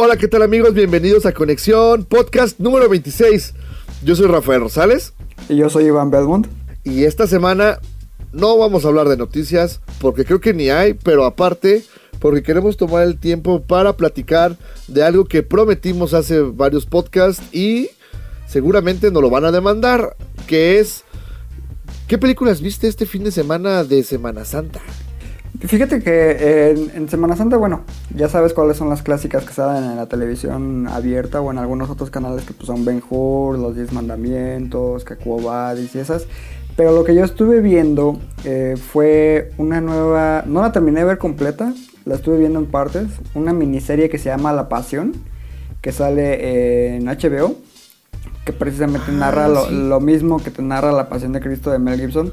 Hola, ¿qué tal amigos? Bienvenidos a Conexión, podcast número 26. Yo soy Rafael Rosales Y yo soy Iván Belmont. y esta semana no vamos a hablar de noticias porque creo que ni hay, pero aparte porque queremos tomar el tiempo para platicar de algo que prometimos hace varios podcasts y seguramente nos lo van a demandar, que es ¿qué películas viste este fin de semana de Semana Santa? Fíjate que eh, en, en Semana Santa, bueno, ya sabes cuáles son las clásicas que salen en la televisión abierta o en algunos otros canales que pues, son Ben Hur, Los Diez Mandamientos, Cacuobadis y esas. Pero lo que yo estuve viendo eh, fue una nueva, no la terminé de ver completa, la estuve viendo en partes, una miniserie que se llama La Pasión, que sale eh, en HBO, que precisamente narra lo, lo mismo que te narra La Pasión de Cristo de Mel Gibson,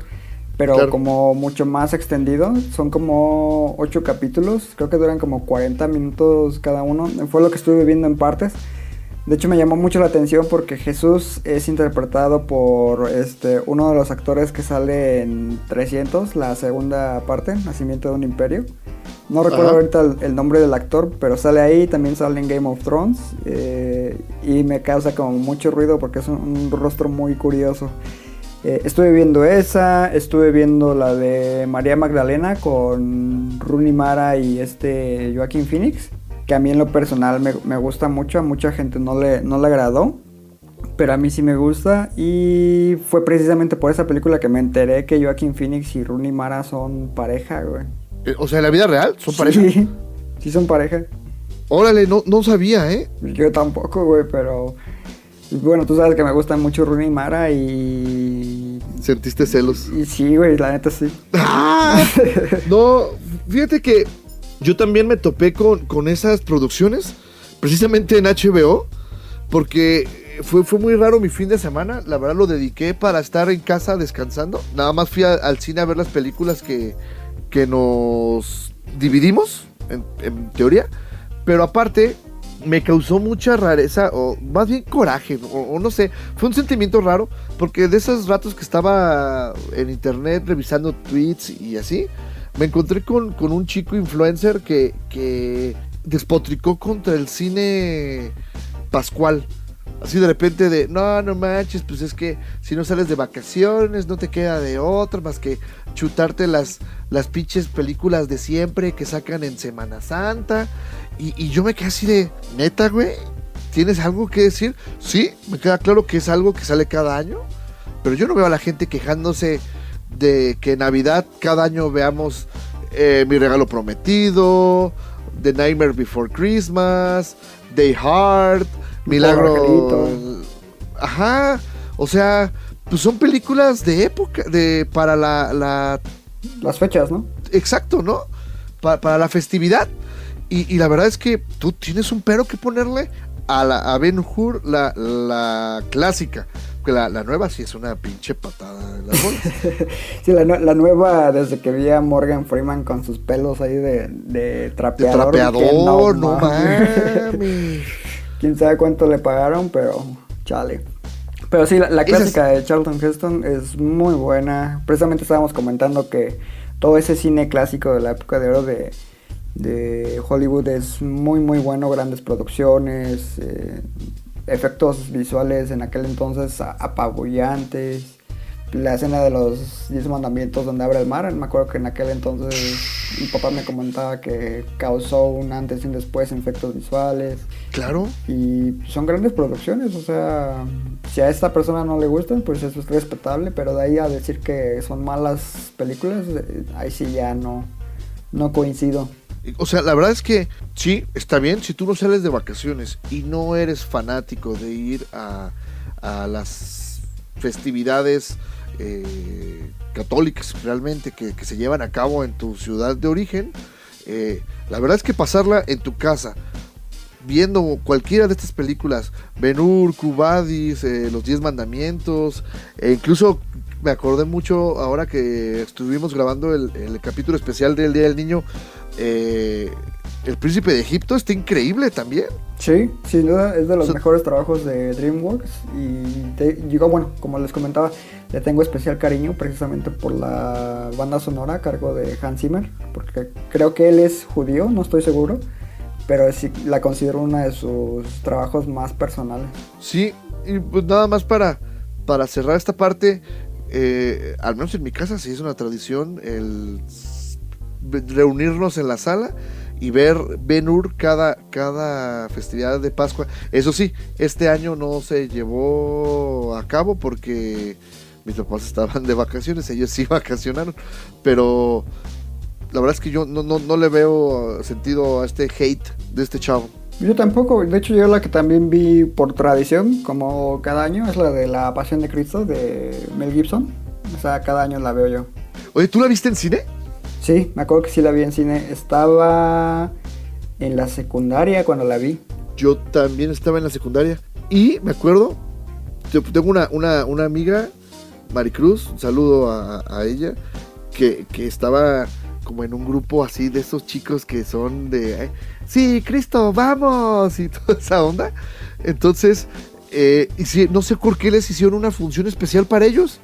pero Claro. como mucho más extendido. Son como 8 capítulos, creo que duran como 40 minutos cada uno. Fue lo que estuve viendo en partes. De hecho me llamó mucho la atención porque Jesús es interpretado por este uno de los actores que sale en 300, la segunda parte, Nacimiento de un Imperio. No recuerdo Ajá. ahorita el, el nombre del actor, pero sale ahí, también sale en Game of Thrones eh, y me causa como mucho ruido porque es un, un rostro muy curioso. Eh, estuve viendo esa, estuve viendo la de María Magdalena con Rooney Mara y este Joaquín Phoenix, que a mí en lo personal me, me gusta mucho, a mucha gente no le, no le agradó, pero a mí sí me gusta y fue precisamente por esa película que me enteré que Joaquín Phoenix y Rooney Mara son pareja, güey. Eh, O sea, en la vida real son pareja. Sí, sí son pareja. Órale, no, no sabía, ¿eh? Yo tampoco, güey, pero... Bueno, tú sabes que me gustan mucho Rooney Mara y... Sentiste celos. Y sí, güey, la neta sí. ¡Ah! No, fíjate que yo también me topé con, con esas producciones, precisamente en HBO, porque fue, fue muy raro mi fin de semana. La verdad lo dediqué para estar en casa descansando. Nada más fui a- al cine a ver las películas que, que nos dividimos, en, en teoría. Pero aparte, me causó mucha rareza, o más bien coraje, o, no sé, fue un sentimiento raro, porque de esos ratos que estaba en internet revisando tweets y así, me encontré con, con un chico influencer que, que despotricó contra el cine pascual. Así de repente de, no, no manches, pues es que si no sales de vacaciones no te queda de otra más que chutarte las, las pinches películas de siempre que sacan en Semana Santa. Y, y yo me quedé así de, neta, güey, ¿tienes algo que decir? Sí, me queda claro que es algo que sale cada año, pero yo no veo a la gente quejándose de que en Navidad cada año veamos eh, Mi Regalo Prometido, The Nightmare Before Christmas, Day Hard, Milagro. Ajá, o sea, pues son películas de época, de para la, la Las fechas, ¿no? exacto, ¿no? Pa- para la festividad. Y, y la verdad es que tú tienes un pero que ponerle a la a Ben Hur, la, la clásica. La, la nueva sí es una pinche patada en las. Sí, la, nue- la nueva, desde que vi a Morgan Freeman con sus pelos ahí de, de De trapeador. trapeador, no mames. Quién sabe cuánto le pagaron, pero chale. Pero sí, la, la Esa es- clásica de Charlton Heston es muy buena. Precisamente estábamos comentando que todo ese cine clásico de la época de oro de, de Hollywood es muy, muy bueno. Grandes producciones, eh, efectos visuales en aquel entonces apabullantes. La escena de los 10 mandamientos donde abre el mar, me acuerdo que en aquel entonces mi papá me comentaba que causó un antes y un después en efectos visuales. Claro. Y son grandes producciones, o sea, si a esta persona no le gustan, pues eso es respetable, pero de ahí a decir que son malas películas, eh, ahí sí ya no, no coincido. O sea, la verdad es que sí, está bien si tú no sales de vacaciones y no eres fanático de ir a, a las festividades eh, católicas realmente que, que se llevan a cabo en tu ciudad de origen, eh, la verdad es que pasarla en tu casa, viendo cualquiera de estas películas, Ben-Hur, Cubadis, eh, Los Diez Mandamientos, e incluso me acordé mucho ahora que estuvimos grabando el, el capítulo especial del Día del Niño, eh, El Príncipe de Egipto está increíble también. Sí, sin duda es de los So- mejores trabajos de DreamWorks y te- digo, bueno, como les comentaba, le tengo especial cariño precisamente por la banda sonora a cargo de Hans Zimmer, porque creo que él es judío, no estoy seguro, pero sí la considero uno de sus trabajos más personales. Sí, y pues nada más para, para cerrar esta parte, eh, al menos en mi casa sí es una tradición el reunirnos en la sala y ver Ben Hur cada, cada festividad de Pascua. Eso sí, este año no se llevó a cabo porque mis papás estaban de vacaciones, ellos sí vacacionaron, pero la verdad es que yo no, no, no le veo sentido a este hate de este chavo. Yo tampoco, de hecho yo la que también vi por tradición, como cada año, es la de la Pasión de Cristo de Mel Gibson. O sea, cada año la veo yo. Oye, ¿tú la viste en cine? Sí, me acuerdo que sí la vi en cine. Estaba en la secundaria cuando la vi. Yo también estaba en la secundaria. Y me acuerdo, tengo una, una, una amiga, Maricruz, un saludo a, ella, que, que estaba como en un grupo así de esos chicos que son de, sí, Cristo, vamos, y toda esa onda. Entonces, eh, hici- no sé por qué les hicieron una función especial para ellos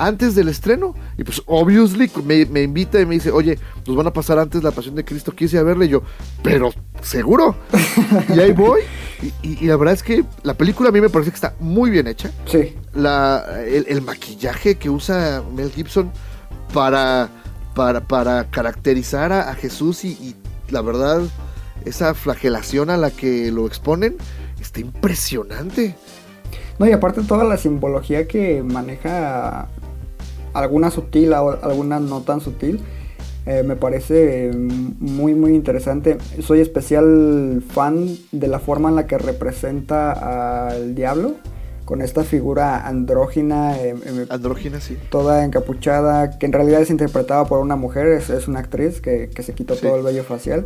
antes del estreno. Y pues, obviously, me, me invita y me dice, oye, nos van a pasar antes la Pasión de Cristo, quise a verle. Y yo, pero, ¿seguro? y ahí voy. Y, y- y la verdad es que la película a mí me parece que está muy bien hecha. Sí, La, el, el maquillaje que usa Mel Gibson para, para, para caracterizar a, a Jesús y, y la verdad, esa flagelación a la que lo exponen, está impresionante. No, y aparte toda la simbología que maneja alguna sutil alguna no tan sutil, eh, me parece muy muy interesante. Soy especial fan de la forma en la que representa al diablo, con esta figura andrógina, eh, eh, Andrógina, sí. toda encapuchada, que en realidad es interpretada por una mujer, es, es una actriz que, que se quitó Sí. todo el vello facial.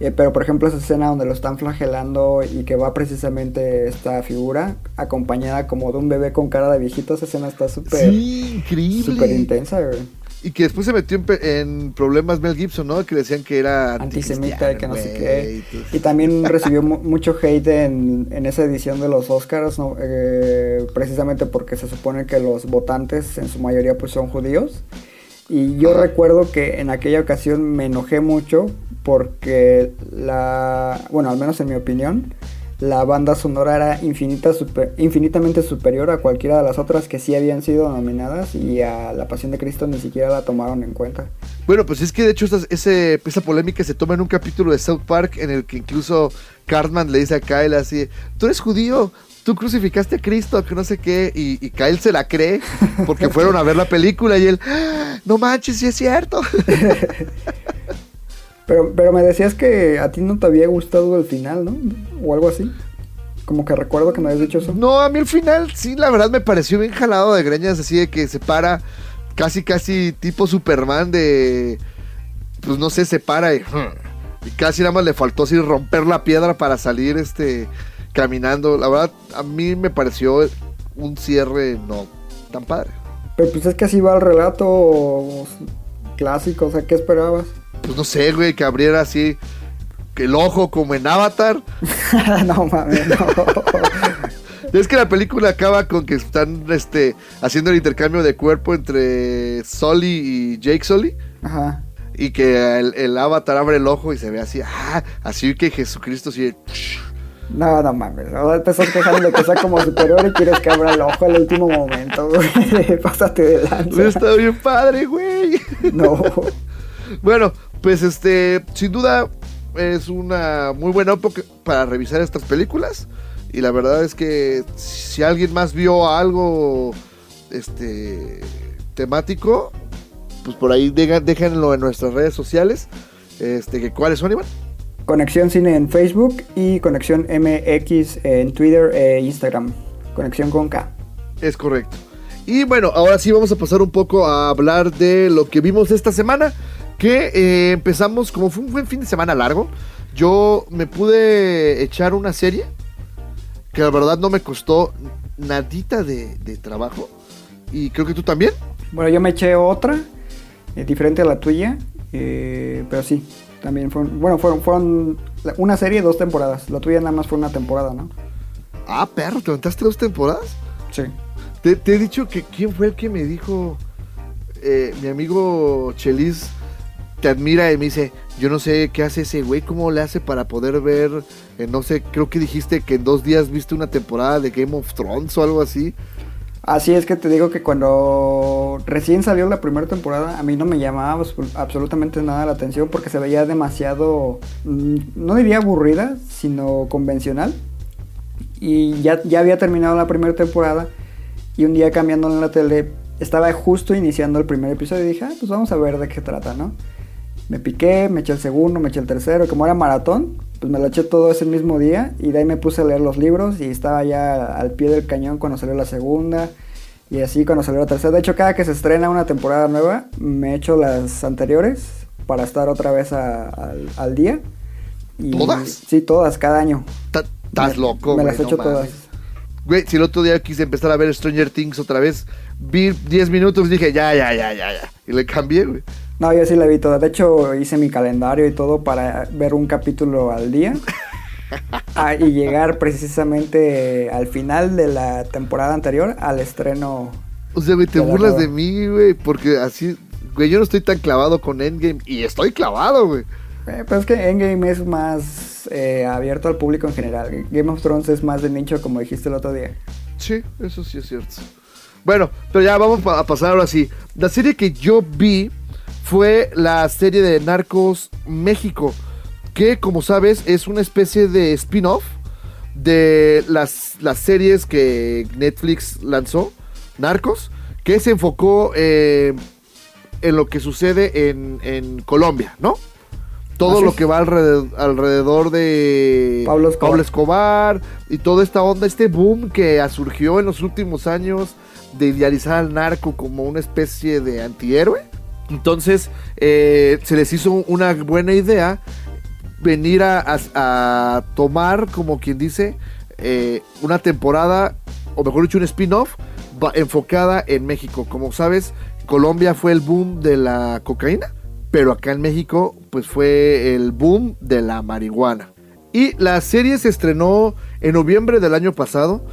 Eh, pero por ejemplo esa escena donde lo están flagelando y que va precisamente esta figura acompañada como de un bebé con cara de viejito, esa escena está súper Sí, increíble. súper intensa, güey. Y que después se metió en, en problemas Mel Gibson, ¿no? Que decían que era antisemita y que no sé anticristiano, qué. y también recibió mu- mucho hate en, en esa edición de los Oscars, ¿no? Eh, precisamente porque se supone que los votantes en su mayoría pues son judíos. Y yo recuerdo que en aquella ocasión me enojé mucho porque la, bueno, al menos en mi opinión, la banda sonora era infinita, super- infinitamente superior a cualquiera de las otras que sí habían sido nominadas y a La Pasión de Cristo ni siquiera la tomaron en cuenta. Bueno, pues es que de hecho esta, ese, esa polémica se toma en un capítulo de South Park en el que incluso Cartman le dice a Kyle así, tú eres judío, tú crucificaste a Cristo, que no sé qué, y, y Kyle se la cree porque fueron a ver la película y él, "Ah, no manches, sí es cierto. Pero, pero me decías que a ti no te había gustado el final, ¿no? O algo así. Como que recuerdo que me habías dicho eso. No, a mí el final sí, la verdad me pareció bien jalado de greñas, así de que se para casi, casi tipo Superman de, pues no sé, se para y, y casi nada más le faltó así romper la piedra para salir este caminando. La verdad, a mí me pareció un cierre no tan padre. Pero pues es que así va el relato clásico, o sea, ¿qué esperabas? Pues no sé, güey, que abriera así el ojo como en Avatar. no mames, no. Es que la película acaba con que están este, haciendo el intercambio de cuerpo entre Sully y Jake Sully. Ajá. Y que el, el avatar abre el ojo y se ve así, ah, así que Jesucristo sí. No, no mames. Ahora te estás quejando de que sea como superior y quieres que abra el ojo al último momento, güey. Pásate de lanza. estado bien padre, güey. No. Bueno, pues este, sin duda es una muy buena época para revisar estas películas. Y la verdad es que si alguien más vio algo este temático, pues por ahí deja- déjenlo en nuestras redes sociales. Este, que ¿cuáles son, Iván? Conexión Cine en Facebook y Conexión MX en Twitter e Instagram. Conexión con K. Es correcto. Y bueno, ahora sí vamos a pasar un poco a hablar de lo que vimos esta semana. Que eh, empezamos, como fue un buen fin de semana largo, yo me pude echar una serie que la verdad no me costó nadita de, de trabajo. Y creo que tú también. Bueno, yo me eché otra, eh, diferente a la tuya, eh, pero sí, también fueron, bueno, fueron, fueron una serie, dos temporadas. La tuya nada más fue una temporada, ¿no? Ah, perro, ¿te aventaste dos temporadas? Sí. Te, te he dicho que quién fue el que me dijo, eh, mi amigo Chelis te admira y me dice, yo no sé qué hace ese güey, cómo le hace para poder ver, eh, no sé, creo que dijiste que en dos días viste una temporada de Game of Thrones o algo así. Así es que te digo que cuando recién salió la primera temporada, a mí no me llamaba abs- absolutamente nada la atención porque se veía demasiado, mm, no diría aburrida, sino convencional. Y ya, ya había terminado la primera temporada y un día cambiando en la tele, estaba justo iniciando el primer episodio y dije, ah, pues vamos a ver de qué trata, ¿no? Me piqué, me eché el segundo, me eché el tercero, y como era maratón, pues me lo eché todo ese mismo día y de ahí me puse a leer los libros y estaba ya al pie del cañón cuando salió la segunda y así cuando salió la tercera. De hecho, cada que se estrena una temporada nueva, me echo las anteriores para estar otra vez a- al, al día. Y- ¿Todas? Sí, todas, cada año. Estás Me- loco, Me güey, las no echo mames. todas. Güey, si el otro día quise empezar a ver Stranger Things otra vez, vi 10 minutos, dije, ya, ya, ya, ya, ya. Y le cambié, güey. No, yo sí la vi toda. De hecho, hice mi calendario y todo para ver un capítulo al día. Ah, y llegar precisamente al final de la temporada anterior al estreno. O sea, güey, te De burlas de mí, güey, porque así, güey, yo no estoy tan clavado con Endgame y estoy clavado, güey. Eh, pero es que Endgame es más eh, abierto al público en general. Game of Thrones es más de nicho, como dijiste el otro día. Sí, eso sí es cierto. Bueno, pero ya vamos a pasar ahora sí. La serie que yo vi fue la serie de Narcos México, que como sabes es una especie de spin-off de las, las series que Netflix lanzó, Narcos, que se enfocó eh, en lo que sucede en, en Colombia, ¿no? Todo Así lo es. que va alrededor, alrededor de Pablo Escobar. Escobar y toda esta onda, este boom que surgió en los últimos años de idealizar al narco como una especie de antihéroe. Entonces eh, se les hizo una buena idea venir a, a- tomar, como quien dice, eh, una temporada, o mejor dicho, un spin-off enfocada en México. Como sabes, Colombia fue el boom de la cocaína, pero acá en México, pues fue el boom de la marihuana. Y la serie se estrenó en noviembre del año pasado.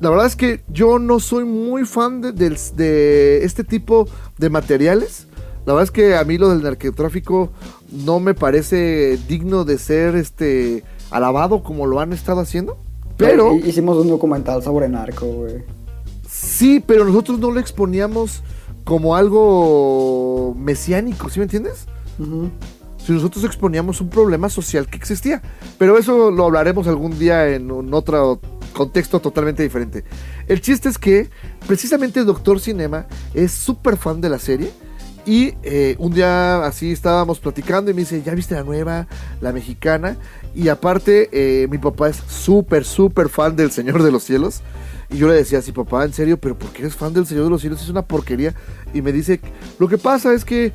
La verdad es que yo no soy muy fan de, de este tipo de materiales. La verdad es que a mí lo del narcotráfico no me parece digno de ser este alabado como lo han estado haciendo. Pero Hi- Hicimos un documental sobre narco, güey. sí, pero nosotros no lo exponíamos como algo mesiánico, ¿sí me entiendes? Si nosotros exponíamos un problema social que existía. Pero eso lo hablaremos algún día en un otro contexto totalmente diferente. El chiste es que precisamente el Doctor Cinema es súper fan de la serie. Y eh, un día así estábamos platicando y me dice, ¿ya viste la nueva, la mexicana? Y aparte, eh, mi papá es súper, súper fan del Señor de los Cielos. Y yo le decía así, papá, en serio, pero ¿por qué eres fan del Señor de los Cielos? Es una porquería. Y me dice, lo que pasa es que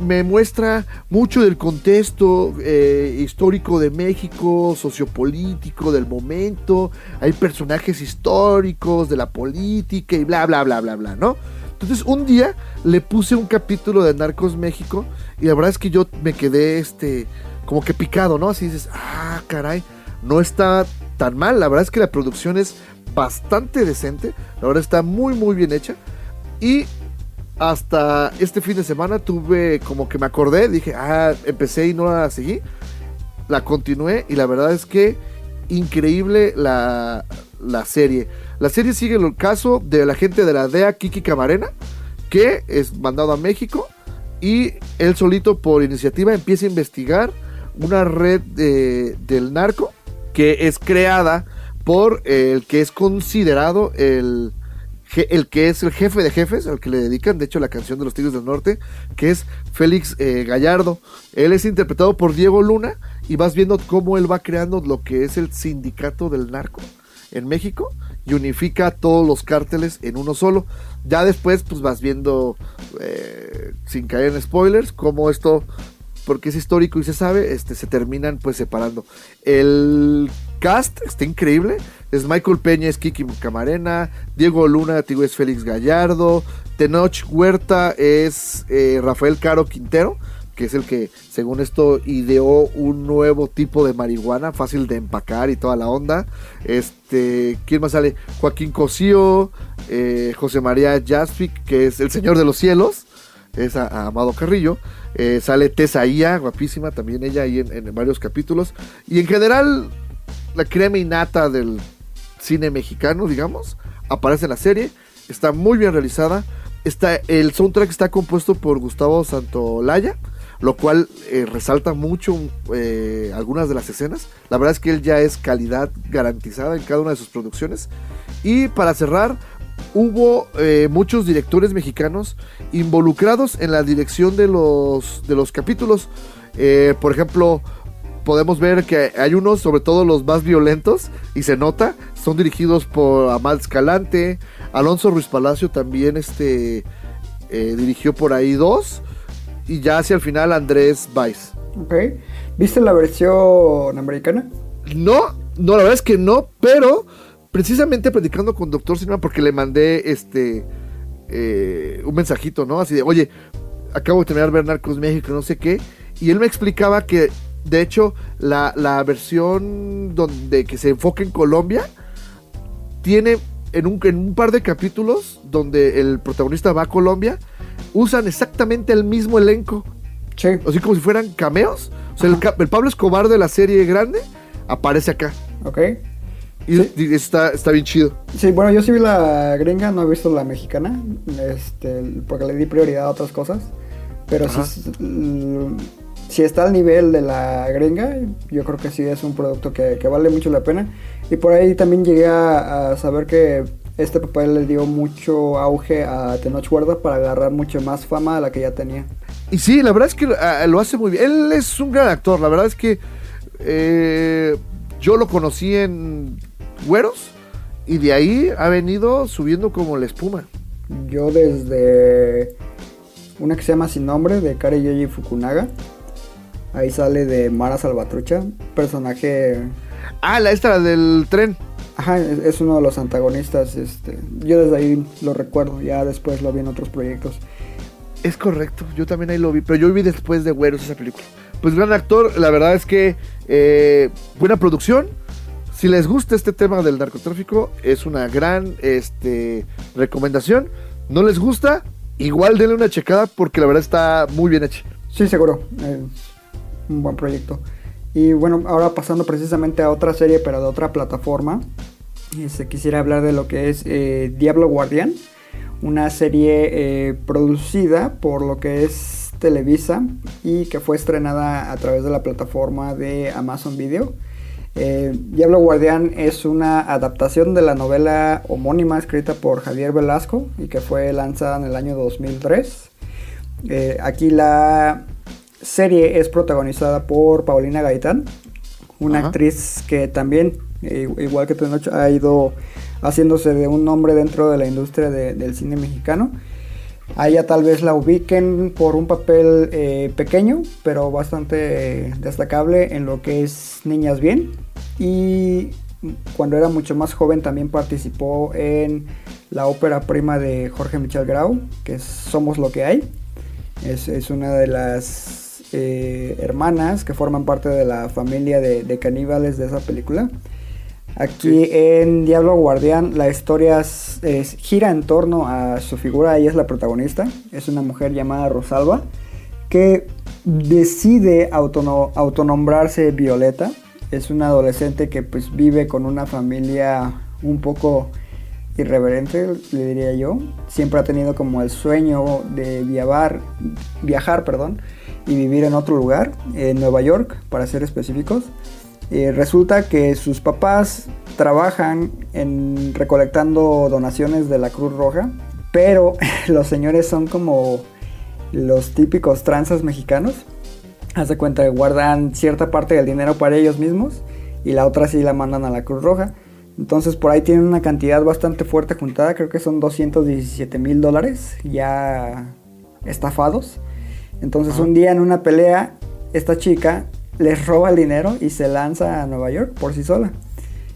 me muestra mucho del contexto eh, histórico de México, sociopolítico del momento. Hay personajes históricos de la política y bla, bla, bla, bla, bla, ¿no? Entonces un día le puse un capítulo de Narcos México y la verdad es que yo me quedé este como que picado, ¿no? Así dices, ah, caray, no está tan mal. La verdad es que la producción es bastante decente, la verdad está muy muy bien hecha y hasta este fin de semana tuve como que me acordé, dije, ah, empecé y no la seguí, la continué y la verdad es que increíble la, la serie. La serie sigue el caso de la gente de la DEA Kiki Camarena, que es mandado a México y él solito por iniciativa empieza a investigar una red de- del narco que es creada por el que es considerado el, el que es el jefe de jefes, al que le dedican, de hecho, la canción de los Tigres del Norte, que es Félix eh, Gallardo. Él es interpretado por Diego Luna y vas viendo cómo él va creando lo que es el sindicato del narco. en México y unifica todos los cárteles en uno solo. Ya después, pues vas viendo, eh, sin caer en spoilers, cómo esto, porque es histórico y se sabe, este, se terminan pues separando. El cast está increíble. Es Michael Peña, es Kiki Camarena, Diego Luna, tío es Félix Gallardo, Tenoch Huerta es eh, Rafael Caro Quintero, que es el que, según esto, ideó un nuevo tipo de marihuana, fácil de empacar y toda la onda. Este, ¿quién más sale? Joaquín Cosío, eh, José María Jaspic, que es el Señor de los Cielos, es Amado Carrillo. Eh, sale Tessa Ia, guapísima, también ella ahí en, en varios capítulos. Y en general, la crema innata del cine mexicano, digamos, aparece en la serie. Está muy bien realizada. Está, el soundtrack está compuesto por Gustavo Santolaya, lo cual eh, resalta mucho eh, algunas de las escenas. La verdad es que él ya es calidad garantizada en cada una de sus producciones. Y para cerrar, hubo eh, muchos directores mexicanos involucrados en la dirección de los, de los capítulos. Eh, por ejemplo, podemos ver que hay unos, sobre todo los más violentos, y se nota, son dirigidos por Amal Escalante, Alonso Ruiz Palacio también este, dirigió por ahí dos, y ya hacia el final Andrés Weiss. Ok. ¿Viste la versión americana? No, no, la verdad es que no, pero precisamente platicando con Doctor Cinema, porque le mandé este eh, un mensajito, ¿no? Así de, oye, acabo de terminar ver Narcos México, no sé qué, y él me explicaba que de hecho, la, la, versión donde que se enfoca en Colombia tiene en un, en un, par de capítulos donde el protagonista va a Colombia, usan exactamente el mismo elenco. Sí. Así como si fueran cameos. O sea, el, el, Pablo Escobar de la serie grande aparece acá. Ok. Y, sí. y está, está bien chido. Sí, bueno, yo sí vi la gringa, no he visto la mexicana, este, porque le di prioridad a otras cosas. Pero Ajá. sí si está al nivel de la gringa, yo creo que sí es un producto que, que vale mucho la pena. Y por ahí también llegué a, a, saber que este papel le dio mucho auge a Tenoch Huerta para agarrar mucho más fama a la que ya tenía. Y sí, la verdad es que uh, lo hace muy bien. Él es un gran actor, la verdad es que eh, yo lo conocí en Güeros y de ahí ha venido subiendo como la espuma. Yo desde una que se llama Sin Nombre de Kare Yoji Fukunaga Ahí sale de Mara Salvatrucha, personaje. Ah, la esta del tren. Ajá, es, uno de los antagonistas. Este, yo desde ahí lo recuerdo, ya después lo vi en otros proyectos. Es correcto, yo también ahí lo vi, pero yo vi después de Güeros esa película. Pues gran actor, la verdad es que eh, buena producción. Si les gusta este tema del narcotráfico, es una gran este, recomendación. No les gusta, igual denle una checada porque la verdad está muy bien hecha. Sí, seguro. Eh, un buen proyecto. Y bueno, ahora pasando precisamente a otra serie, pero de otra plataforma, este, quisiera hablar de lo que es eh, Diablo Guardián, una serie eh, producida por lo que es Televisa y que fue estrenada a través de la plataforma de Amazon Video. Eh, Diablo Guardián es una adaptación de la novela homónima escrita por Javier Velasco y que fue lanzada en el año 2003. Eh, aquí la serie es protagonizada por Paulina Gaitán, una Ajá. actriz que también, igual que Tenoch, ha ido haciéndose de un nombre dentro de la industria de, del cine mexicano. A ella tal vez la ubiquen por un papel eh, pequeño, pero bastante destacable en lo que es Niñas Bien. Y cuando era mucho más joven también participó en la ópera prima de Jorge Michel Grau, que es Somos lo que hay. Es, es una de las eh, hermanas que forman parte de la familia de, de, caníbales de esa película. Aquí sí. en Diablo Guardián la historia es, es, gira en torno a su figura, ella es la protagonista, es una mujer llamada Rosalba que decide autono autonombrarse Violeta, es una adolescente que pues vive con una familia un poco irreverente, le diría yo, siempre ha tenido como el sueño de viajar, viajar, perdón, y vivir en otro lugar, en Nueva York, para ser específicos. Eh, resulta que sus papás trabajan en recolectando donaciones de la Cruz Roja, pero los señores son como los típicos tranzas mexicanos. Hace cuenta que guardan cierta parte del dinero para ellos mismos y la otra sí la mandan a la Cruz Roja. Entonces por ahí tienen una cantidad bastante fuerte juntada, creo que son 217 mil dólares ya estafados. Entonces un día en una pelea, esta chica les roba el dinero y se lanza a Nueva York por sí sola.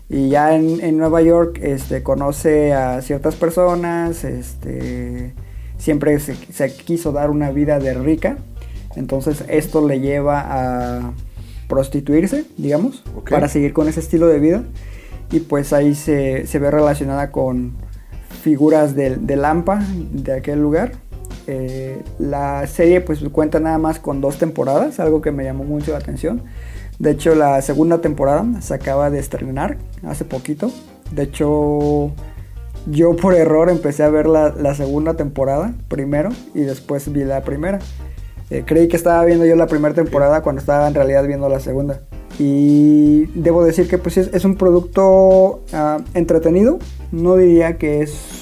Y ya en, en Nueva York este, conoce a ciertas personas, este, siempre se, se quiso dar una vida de rica. Entonces esto le lleva a prostituirse, digamos, para seguir con ese estilo de vida. Y pues ahí se, se ve relacionada con figuras del, del AMPA de aquel lugar. Eh, la serie pues cuenta nada más con dos temporadas, algo que me llamó mucho la atención. De hecho la segunda temporada se acaba de estrenar hace poquito. De hecho yo por error empecé a ver la, la segunda temporada primero y después vi la primera. Eh, creí que estaba viendo yo la primera temporada cuando estaba en realidad viendo la segunda. Y debo decir que pues es, un producto ah, entretenido. No diría que es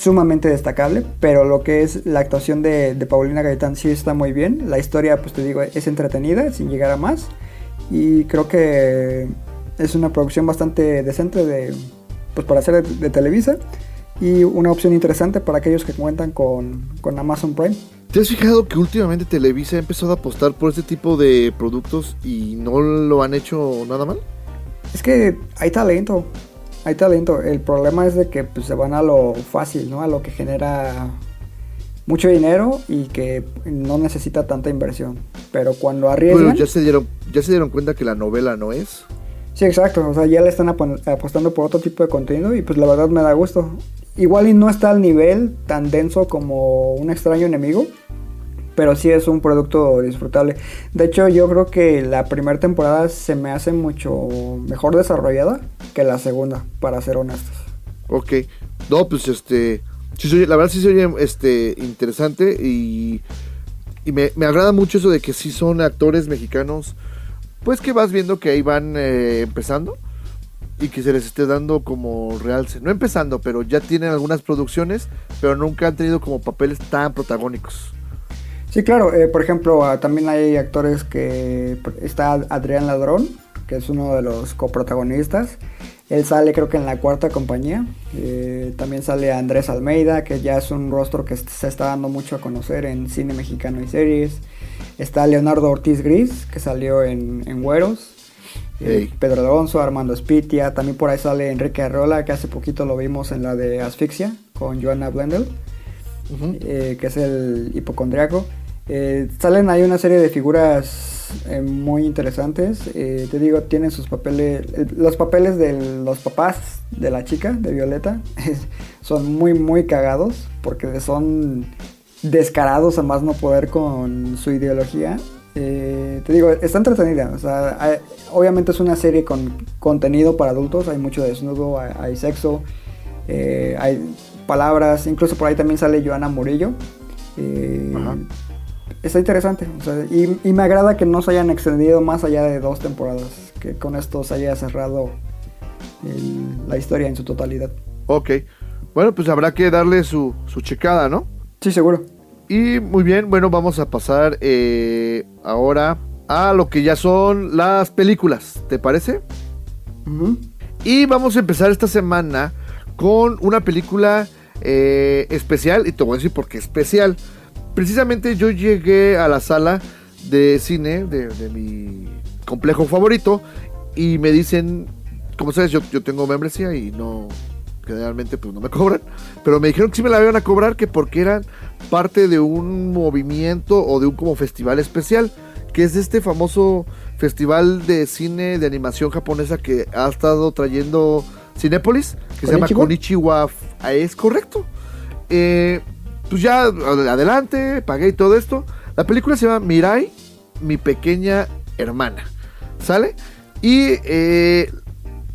sumamente destacable, pero lo que es la actuación de, de Paulina Gaitán sí está muy bien. La historia, pues te digo, es entretenida, sin llegar a más. Y creo que es una producción bastante decente de, pues para hacer de, de Televisa. Y una opción interesante para aquellos que cuentan con, con Amazon Prime. ¿Te has fijado que últimamente Televisa ha empezado a apostar por este tipo de productos y no lo han hecho nada mal? Es que hay talento, hay talento. El problema es de que pues, se van a lo fácil, ¿no? A lo que genera mucho dinero y que no necesita tanta inversión. Pero cuando arriesgan... Bueno, ya se dieron, ya se dieron cuenta que la novela no es. Sí, exacto. O sea, ya le están apo- apostando por otro tipo de contenido y pues la verdad me da gusto. Igual y no está al nivel tan denso como un extraño enemigo, pero sí es un producto disfrutable. De hecho, yo creo que la primera temporada se me hace mucho mejor desarrollada que la segunda, para ser honestos. Ok. No, pues este. la verdad sí se oye este, interesante y, me agrada mucho eso de que sí son actores mexicanos. Pues que vas viendo que ahí van eh, empezando y que se les esté dando como realce. No empezando, pero ya tienen algunas producciones, pero nunca han tenido como papeles tan protagónicos. Sí, claro. eh, por ejemplo, ah, también hay actores que... Está Adrián Ladrón, que es uno de los coprotagonistas. Él sale creo que en la cuarta compañía. Eh, también sale Andrés Almeida, que ya es un rostro que se está dando mucho a conocer en cine mexicano y series. Está Leonardo Ortiz Gris, que salió en, en Güeros. Eh. Pedro Alonso, Armando Spitia. También por ahí sale Enrique Arreola, que hace poquito lo vimos en la de Asfixia con Joanna Blendel eh, que es el hipocondriaco. Eh, salen ahí una serie de figuras eh, muy interesantes. Eh, te digo, tienen sus papeles. el- los papeles de los papás de la chica, de Violeta, son muy, muy cagados. Porque son descarados a más no poder con su ideología. Te digo, está entretenida. Obviamente es una serie con contenido para adultos. Hay mucho desnudo, hay, hay sexo, hay palabras. Incluso por ahí también sale Joana Murillo. Ajá. Está interesante. o sea, y, y me agrada que no se hayan extendido más allá de dos temporadas. Que con esto se haya cerrado el- la historia en su totalidad. Ok. Bueno, pues habrá que darle su, su checada, ¿no? Sí, seguro. Y muy bien, bueno, vamos a pasar eh, ahora a lo que ya son las películas, ¿te parece? Ujú. Y vamos a empezar esta semana con una película eh, especial, y te voy a decir por qué especial. Precisamente yo llegué a la sala de cine de, de mi complejo favorito y me dicen, como sabes, yo, yo tengo membresía y no, generalmente pues no me cobran, pero me dijeron que sí me la iban a cobrar que porque eran parte de un movimiento o de un como festival especial, que es este famoso festival de cine de animación japonesa que ha estado trayendo Cinépolis, que se llama ¿Konichiwa? Konichiwa. Ah, Es correcto. Eh, pues ya adelante, pagué y todo esto. La película se llama Mirai, mi pequeña hermana. ¿Sale? Y eh,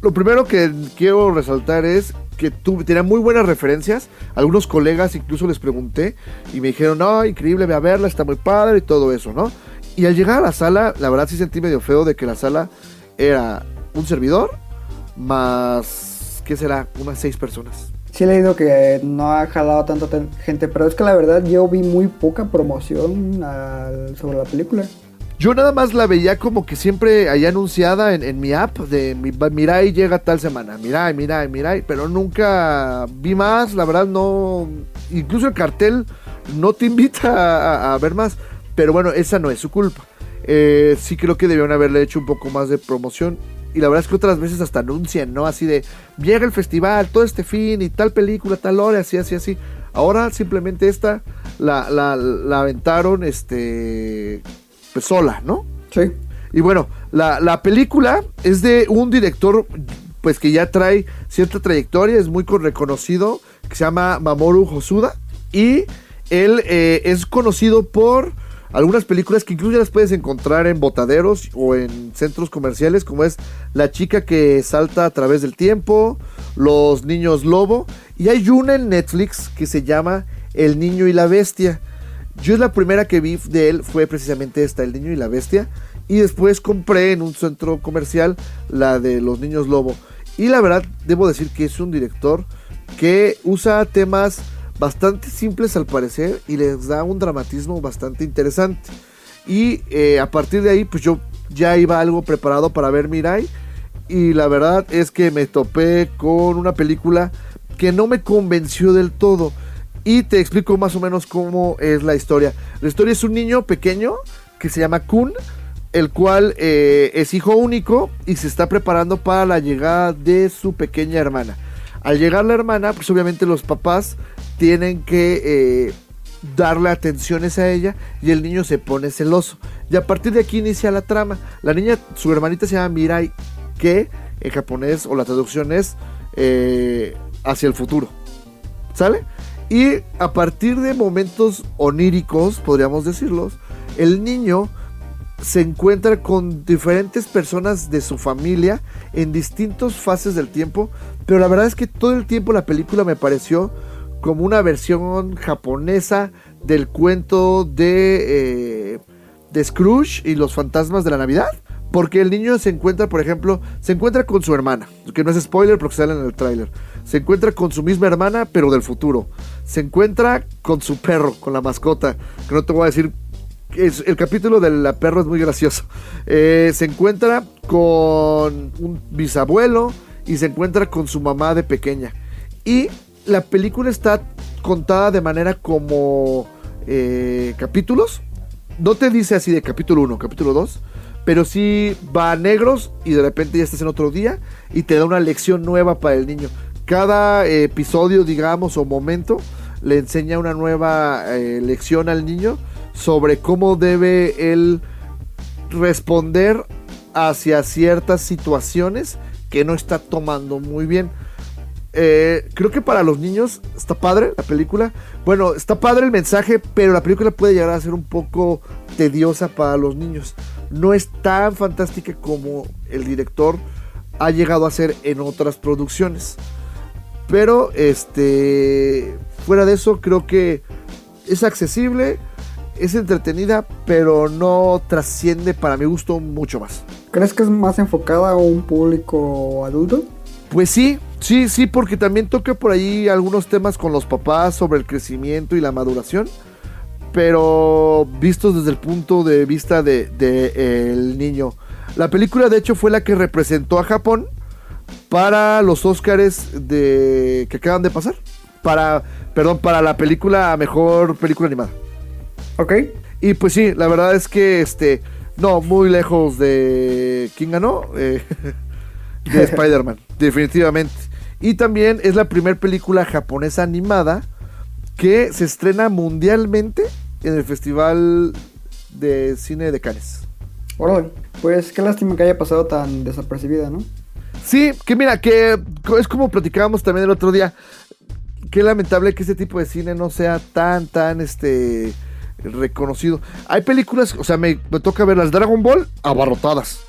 lo primero que quiero resaltar es que tu- tenía muy buenas referencias. Algunos colegas incluso les pregunté y me dijeron, no, increíble, ve a verla, está muy padre y todo eso, ¿no? Y al llegar a la sala, la verdad sí sentí medio feo de que la sala era un servidor más, ¿qué será? Unas seis personas. Sí he leído que no ha jalado tanta gente, pero es que la verdad yo vi muy poca promoción sobre la película. Yo nada más la veía como que siempre allá anunciada en, en mi app de mi, Mirai llega tal semana, Mirai, Mirai, Mirai, pero nunca vi más, la verdad no, incluso el cartel no te invita a, a ver más, pero bueno, esa no es su culpa. Eh, sí creo que debieron haberle hecho un poco más de promoción. Y la verdad es que otras veces hasta anuncian, ¿no? Así de, llega el festival, todo este fin y tal película, tal hora, así, así, así. Ahora simplemente esta la, la, la aventaron, este, pues sola, ¿no? Sí. Y bueno, la, la película es de un director, pues que ya trae cierta trayectoria, es muy con- reconocido, que se llama Mamoru Hosoda. Y él eh, es conocido por algunas películas que incluso las puedes encontrar en botaderos o en centros comerciales, como es La chica que salta a través del tiempo, Los niños lobo. Y hay una en Netflix que se llama El niño y la bestia. Yo la primera que vi de él fue precisamente esta, El niño y la bestia. Y después compré en un centro comercial la de Los niños lobo. Y la verdad, debo decir que es un director que usa temas bastante simples al parecer y les da un dramatismo bastante interesante. Y eh, a partir de ahí, pues yo ya iba algo preparado para ver Mirai. Y la verdad es que me topé con una película que no me convenció del todo. Y te explico más o menos cómo es la historia. La historia es un niño pequeño que se llama Kun, el cual eh, es hijo único y se está preparando para la llegada de su pequeña hermana. Al llegar la hermana, pues obviamente los papás tienen que eh, darle atenciones a ella y el niño se pone celoso. Y a partir de aquí inicia la trama. La niña, su hermanita se llama Mirai, que en japonés o la traducción es eh, hacia el futuro. ¿Sale? Y a partir de momentos oníricos, podríamos decirlos, el niño se encuentra con diferentes personas de su familia en distintas fases del tiempo, pero la verdad es que todo el tiempo la película me pareció como una versión japonesa del cuento de, eh, de Scrooge y los fantasmas de la Navidad. Porque el niño se encuentra, por ejemplo, se encuentra con su hermana, que no es spoiler porque sale en el tráiler. Se encuentra con su misma hermana, pero del futuro. Se encuentra con su perro, con la mascota, que no te voy a decir es- el capítulo del perro es muy gracioso. Eh, se encuentra con un bisabuelo y se encuentra con su mamá de pequeña. Y la película está contada de manera como eh, capítulos. No te dice así de capítulo 1, capítulo 2. Pero sí va a negros y de repente ya estás en otro día y te da una lección nueva para el niño. Cada episodio, digamos, o momento le enseña una nueva eh, lección al niño sobre cómo debe él responder hacia ciertas situaciones que no está tomando muy bien. Eh, creo que para los niños está padre la película. Bueno, está padre el mensaje, pero la película puede llegar a ser un poco tediosa para los niños. No es tan fantástica como el director ha llegado a hacer en otras producciones. Pero, este, fuera de eso, creo que es accesible, es entretenida, pero no trasciende para mi gusto mucho más. ¿Crees que es más enfocada a un público adulto? Pues sí, sí, sí, porque también toca por ahí algunos temas con los papás sobre el crecimiento y la maduración, pero vistos desde el punto de vista de, de, el niño. La película de hecho fue la que representó a Japón para los Óscares de que acaban de pasar, para, perdón, para la película mejor película animada. Ok. Y pues sí, la verdad es que este, no, muy lejos de quién ganó. Eh, de Spider-Man, definitivamente. Y también es la primera película japonesa animada que se estrena mundialmente en el Festival de Cine de Cannes. Órale. Pues qué lástima que haya pasado tan desapercibida, ¿no? Sí, que mira, que es como platicábamos también el otro día. Qué lamentable que este tipo de cine no sea tan, tan, este, reconocido. Hay películas, o sea, me, me toca ver las Dragon Ball abarrotadas.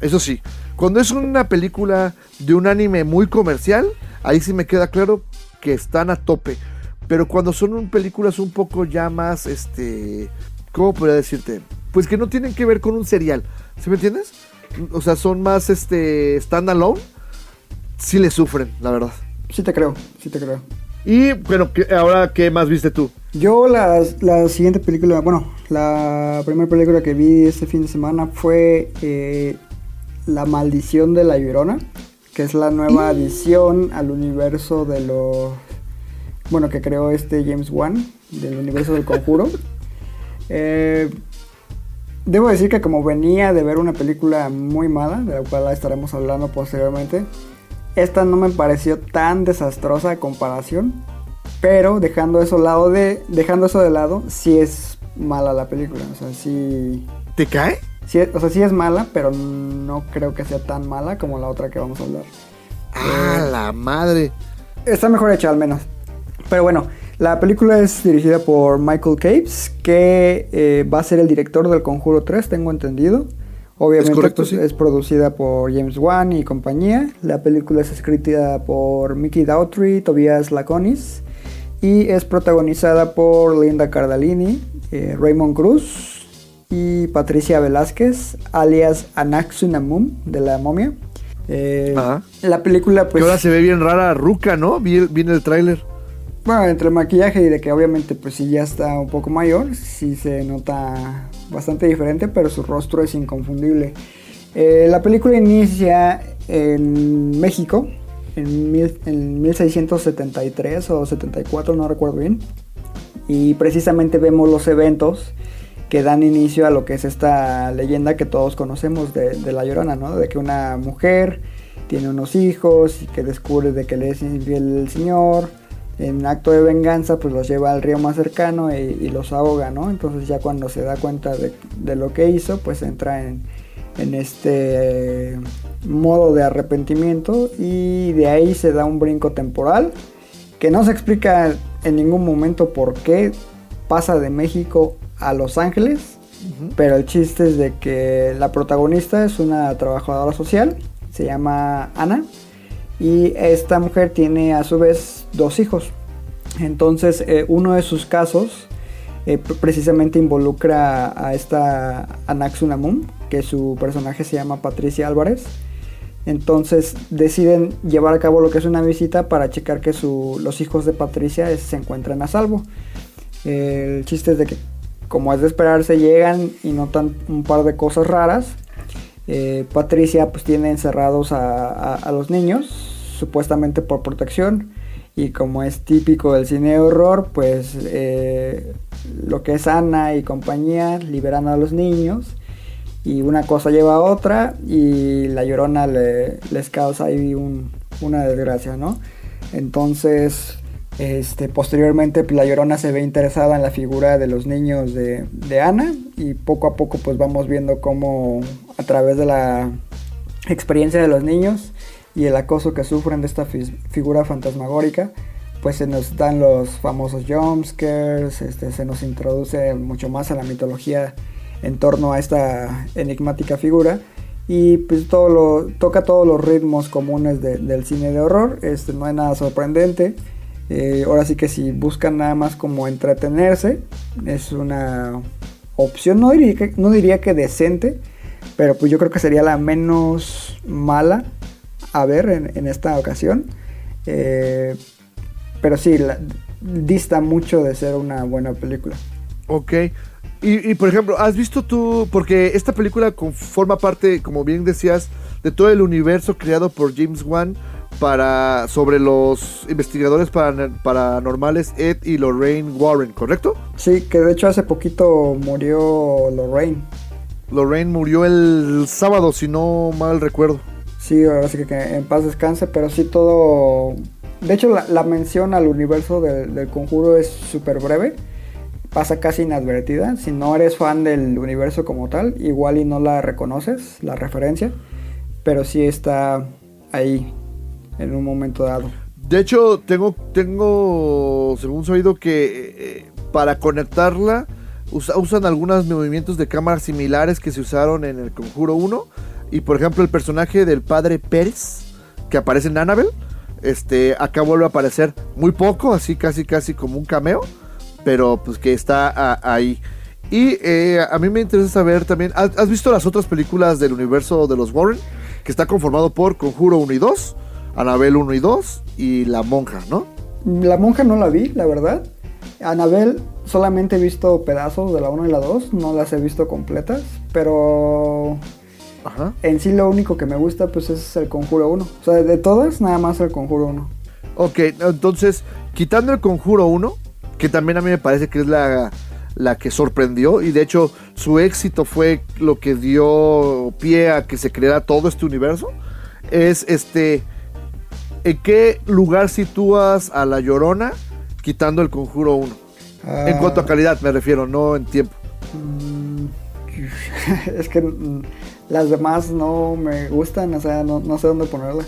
Eso sí, cuando es una película de un anime muy comercial, ahí sí me queda claro que están a tope. Pero cuando son películas un poco ya más, este, ¿cómo podría decirte? Pues que no tienen que ver con un serial, ¿sí me entiendes? O sea, son más, este, standalone. Sí le sufren, la verdad. Sí te creo, sí te creo. Y bueno, ¿qué- ahora, ¿qué más viste tú? Yo la, la siguiente película, bueno, la primera película que vi este fin de semana fue eh, La maldición de la Llorona, que es la nueva adición al universo de los... Bueno, que creó este James Wan, del universo del conjuro. Eh, debo decir que como venía de ver una película muy mala, de la cual estaremos hablando posteriormente, esta no me pareció tan desastrosa a comparación. Pero dejando eso, lado de, dejando eso de lado, sí es mala la película. O sea, sí, ¿Te cae? sí, o sea, sí es mala, pero no creo que sea tan mala como la otra que vamos a hablar. Ah, la madre. Está mejor hecha al menos. Pero bueno, la película es dirigida por Michael Capes, que eh, va a ser el director del Conjuro 3, tengo entendido. Obviamente Es correcto, pues, sí. es producida por James Wan y compañía. La película es escrita por Mickey Daughtry, Tobias Laconis y es protagonizada por Linda Cardellini, eh, Raymond Cruz y Patricia Velázquez, alias Anaxunamum de la momia. Eh, Ajá. La película pues que ahora se ve bien rara Ruca, ¿no? Vi, vi en el tráiler. bueno, entre el maquillaje y de que obviamente pues si ya está un poco mayor, sí se nota bastante diferente, pero su rostro es inconfundible. Eh, la película inicia en México, en, mil- en 1673 o 74, no recuerdo bien. Y precisamente vemos los eventos que dan inicio a lo que es esta leyenda que todos conocemos de, La Llorona, ¿no? De que una mujer tiene unos hijos y que descubre de que le es infiel el señor. En acto de venganza, pues los lleva al río más cercano y, y los ahoga, ¿no? Entonces ya cuando se da cuenta de, de lo que hizo, pues entra en, en este modo de arrepentimiento y de ahí se da un brinco temporal que no se explica en ningún momento por qué pasa de México a Los Ángeles, pero el chiste es de que la protagonista es una trabajadora social, se llama Ana, y esta mujer tiene a su vez dos hijos. Entonces, eh, uno de sus casos eh, pr- precisamente involucra a esta Anaxunamum, que su personaje se llama Patricia Álvarez. Entonces deciden llevar a cabo lo que es una visita para checar que los hijos de Patricia se encuentran a salvo. El chiste es de que, como es de esperarse, llegan y notan un par de cosas raras. Eh, Patricia pues tiene encerrados a los niños, supuestamente por protección. Y como es típico del cine de horror, pues eh, lo que es Ana y compañía liberan a los niños. Y una cosa lleva a otra y la llorona le- les causa ahí un- una desgracia, ¿no? Entonces, este, posteriormente pues, la llorona se ve interesada en la figura de los niños de, de Ana y poco a poco pues vamos viendo cómo a través de la experiencia de los niños y el acoso que sufren de esta figura fantasmagórica, pues se nos dan los famosos jumpscares, este, se nos introduce mucho más a la mitología en torno a esta enigmática figura y pues todo lo, toca todos los ritmos comunes de- del cine de horror, este, no hay nada sorprendente. Eh, ahora sí que si buscan nada más como entretenerse, es una opción, no diría que, no diría que decente, pero pues yo creo que sería la menos mala a ver en, en esta ocasión. Eh, pero sí, la- dista mucho de ser una buena película. Ok. Y, y, por ejemplo, ¿has visto tú? Porque esta película forma parte, como bien decías, de todo el universo creado por James Wan para sobre los investigadores para- paranormales Ed y Lorraine Warren, ¿correcto? Sí, que de hecho hace poquito murió Lorraine. Lorraine murió el sábado, si no mal recuerdo. Sí, ahora sí que, que en paz descanse, pero sí todo... De hecho, la, mención al universo del, conjuro es súper breve. Pasa casi inadvertida. Si no eres fan del universo como tal, igual y no la reconoces, la referencia. Pero sí está ahí, en un momento dado. De hecho, tengo, tengo según sabido que eh, para conectarla usa- usan algunos movimientos de cámara similares que se usaron en el Conjuro 1. Y por ejemplo, el personaje del padre Pérez, que aparece en Annabelle, este, acá vuelve a aparecer muy poco, así casi casi como un cameo, pero pues que está ahí. Y eh, a mí me interesa saber también, ¿has, visto las otras películas del universo de los Warren? Que está conformado por Conjuro 1 y 2, Annabelle 1 y 2 y La Monja, ¿no? La monja no la vi, la verdad. Anabel solamente he visto pedazos de la 1 y la 2, no las he visto completas, pero Ajá. en sí lo único que me gusta pues es el Conjuro 1. O sea, de todas, nada más el Conjuro 1. Ok, entonces, quitando el Conjuro 1, que también a mí me parece que es la, la que sorprendió, y de hecho su éxito fue lo que dio pie a que se creara todo este universo, es este, ¿en qué lugar sitúas a La Llorona quitando el Conjuro 1? En Ah. cuanto a calidad me refiero, no en tiempo. Mm, es que mm, las demás no me gustan, o sea, no, no sé dónde ponerla.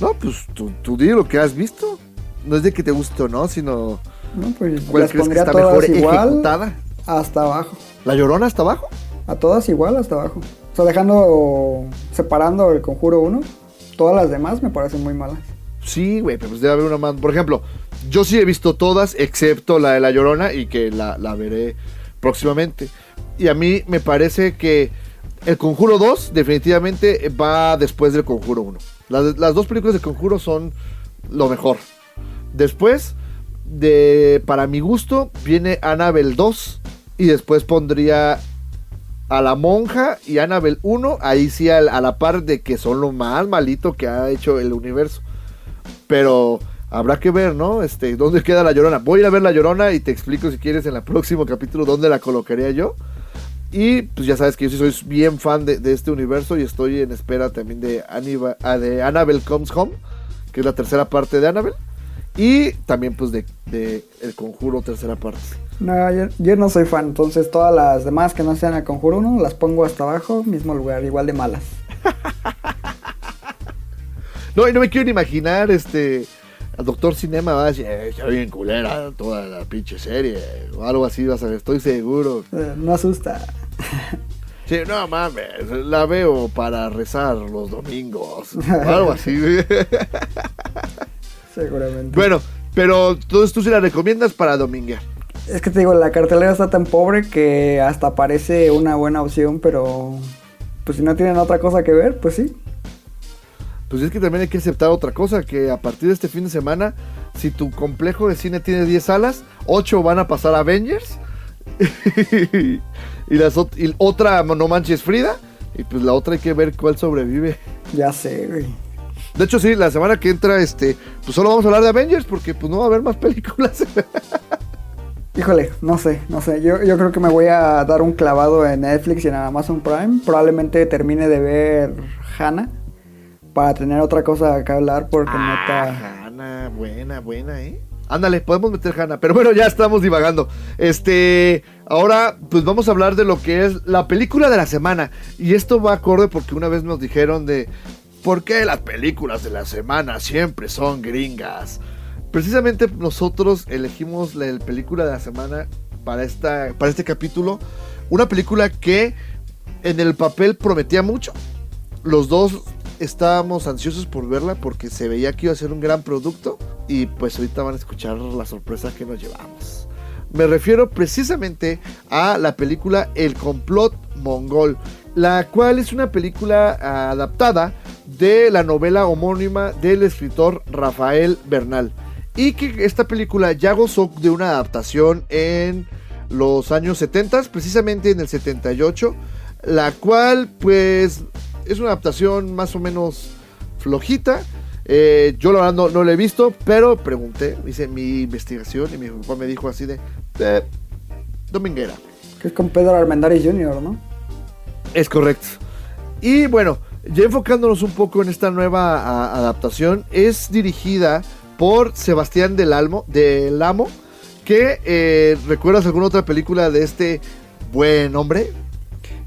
No, pues tú, tú di lo que has visto. No es de que te guste o no, sino No, pues cuál las crees que está mejor igual ejecutada. hasta abajo. ¿La Llorona hasta abajo? A todas igual hasta abajo. O sea, dejando, separando el conjuro 1, todas las demás me parecen muy malas. Sí, güey, pero pues debe haber una más. Por ejemplo, yo sí he visto todas, excepto la de La Llorona, y que la, la veré próximamente. Y a mí me parece que el Conjuro 2 definitivamente va después del Conjuro 1. Las, dos películas de Conjuro son lo mejor. Después, de, para mi gusto, viene Annabelle 2. Y después pondría a la monja y Annabelle 1. Ahí sí al- a la par de que son lo más malito que ha hecho el universo. Pero habrá que ver, ¿no? Este, ¿dónde queda la llorona? Voy a ir a ver la llorona y te explico si quieres en el próximo capítulo dónde la colocaría yo. Y pues ya sabes que yo sí soy bien fan de, de este universo y estoy en espera también de, Aniba- ah, de Annabelle Comes Home, que es la tercera parte de Annabelle. Y también pues de, de El Conjuro, tercera parte. No, yo, yo no soy fan, entonces todas las demás que no sean el conjuro 1 las pongo hasta abajo, mismo lugar, igual de malas. No, y no me quiero ni imaginar, este, al Doctor Cinema va a decir, "Eh, está bien culera toda la pinche serie, o algo así, vas a ver, estoy seguro. Eh, no asusta. Sí, no mames, la veo para rezar los domingos, o algo así. Seguramente. bueno, pero entonces tú sí la recomiendas para dominguear. Es que te digo, la cartelera está tan pobre que hasta parece una buena opción, pero pues si no tienen otra cosa que ver, pues sí. Pues es que también hay que aceptar otra cosa, que a partir de este fin de semana, si tu complejo de cine tiene 10 salas, 8 van a pasar a Avengers. y, las, y otra, no manches, Frida. Y pues la otra hay que ver cuál sobrevive. Ya sé, güey. De hecho, sí, la semana que entra, este, pues solo vamos a hablar de Avengers porque pues no va a haber más películas. Híjole, no sé, no sé. Yo, yo creo que me voy a dar un clavado en Netflix y en Amazon Prime. Probablemente termine de ver Hannah para tener otra cosa que hablar porque neta... Hanna, buena, buena, ¿eh? Ándale, podemos meter Hanna. Pero bueno, ya estamos divagando. Este, ahora, pues vamos a hablar de lo que es la película de la semana. Y esto va acorde porque una vez nos dijeron de por qué las películas de la semana siempre son gringas. Precisamente nosotros elegimos la el película de la semana para, esta, para este capítulo. Una película que en el papel prometía mucho. Los dos estábamos ansiosos por verla porque se veía que iba a ser un gran producto. Y pues ahorita van a escuchar la sorpresa que nos llevamos. Me refiero precisamente a la película El complot mongol, la cual es una película adaptada de la novela homónima del escritor Rafael Bernal. Y que esta película ya gozó de una adaptación en los años 70, precisamente en el 78, la cual pues es una adaptación más o menos flojita. Eh, yo la verdad no, no la he visto, pero pregunté, hice mi investigación y mi papá me dijo así de, eh, dominguera. Que es con Pedro Armendáriz Jr., ¿no? Es correcto. Y bueno, ya enfocándonos un poco en esta nueva a- adaptación, es dirigida por Sebastián Del Almo, Del Amo, que eh, ¿recuerdas alguna otra película de este buen hombre?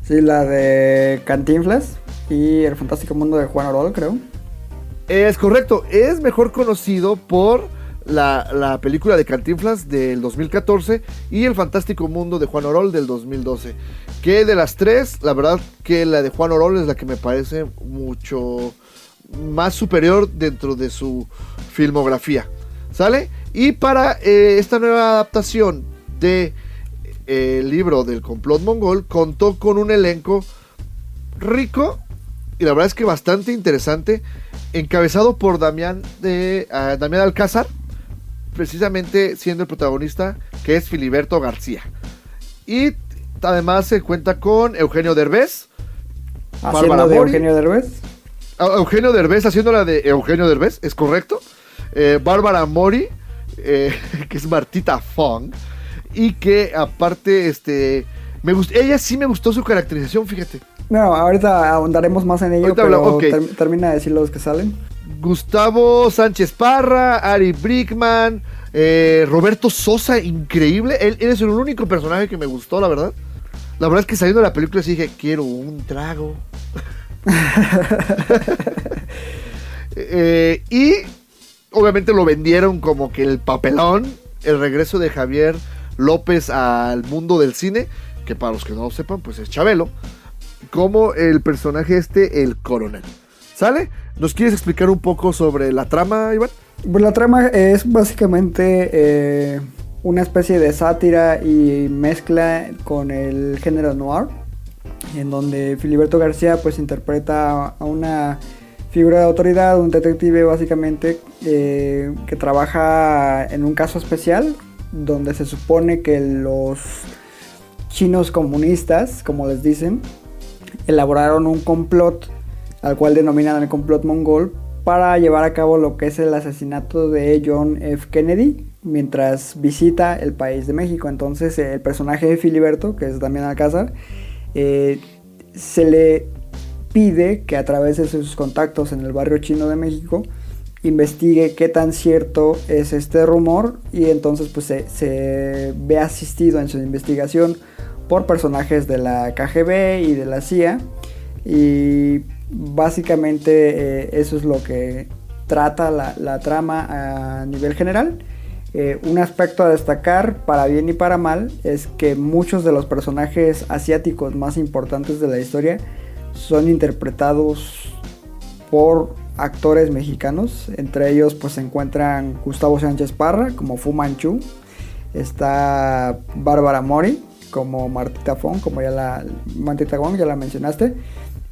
Sí, la de Cantinflas y El Fantástico Mundo de Juan Orol, creo. Es correcto, es mejor conocido por la, la película de Cantinflas del 2014 y El Fantástico Mundo de Juan Orol del 2012. Que de las tres, la verdad que la de Juan Orol es la que me parece mucho más superior dentro de su filmografía. ¿Sale? Y para eh, esta nueva adaptación de eh, el libro del complot mongol contó con un elenco rico y la verdad es que bastante interesante, encabezado por Damián de ah, Damián Alcázar, precisamente siendo el protagonista, que es Filiberto García. Y además se cuenta con Eugenio Derbez, Haciendo Bárbara de Mori. Eugenio Derbez. Ah, Eugenio Derbez haciendo la de Eugenio Derbez, ¿es correcto? Eh, Bárbara Mori, eh, que es Martita Fong, y que aparte, este, me ella sí me gustó su caracterización, fíjate. No, ahorita ahondaremos más en ello, Ahorita pero hablamos, ok. ter- termina de decir los que salen. Gustavo Sánchez Parra, Ari Brickman, eh, Roberto Sosa, increíble. Él, él es el único personaje que me gustó, la verdad. La verdad es que saliendo de la película sí dije, quiero un trago. Eh, y obviamente lo vendieron como que el papelón, el regreso de Javier López al mundo del cine, que para los que no lo sepan, pues es Chabelo, como el personaje este, el coronel. ¿Sale? ¿Nos quieres explicar un poco sobre la trama, Iván? Pues la trama es básicamente eh, una especie de sátira y mezcla con el género noir, en donde Filiberto García pues interpreta a una figura de autoridad, un detective básicamente eh, que trabaja en un caso especial, donde se supone que los chinos comunistas, como les dicen, elaboraron un complot al cual denominan el complot mongol para llevar a cabo lo que es el asesinato de John F. Kennedy mientras visita el país de México. Entonces eh, el personaje de Filiberto, que es Damián Alcázar, eh, se le pide que a través de sus contactos en el barrio chino de México investigue qué tan cierto es este rumor y entonces pues se ve asistido en su investigación por personajes de la KGB y de la CIA y básicamente eh, eso es lo que trata la, trama a nivel general. Eh, un aspecto a destacar, para bien y para mal, es que muchos de los personajes asiáticos más importantes de la historia son interpretados por actores mexicanos. Entre ellos pues se encuentran Gustavo Sánchez Parra como Fu Manchu. Está Bárbara Mori como Martita Fong, como ya la Martita Fong, ya la mencionaste.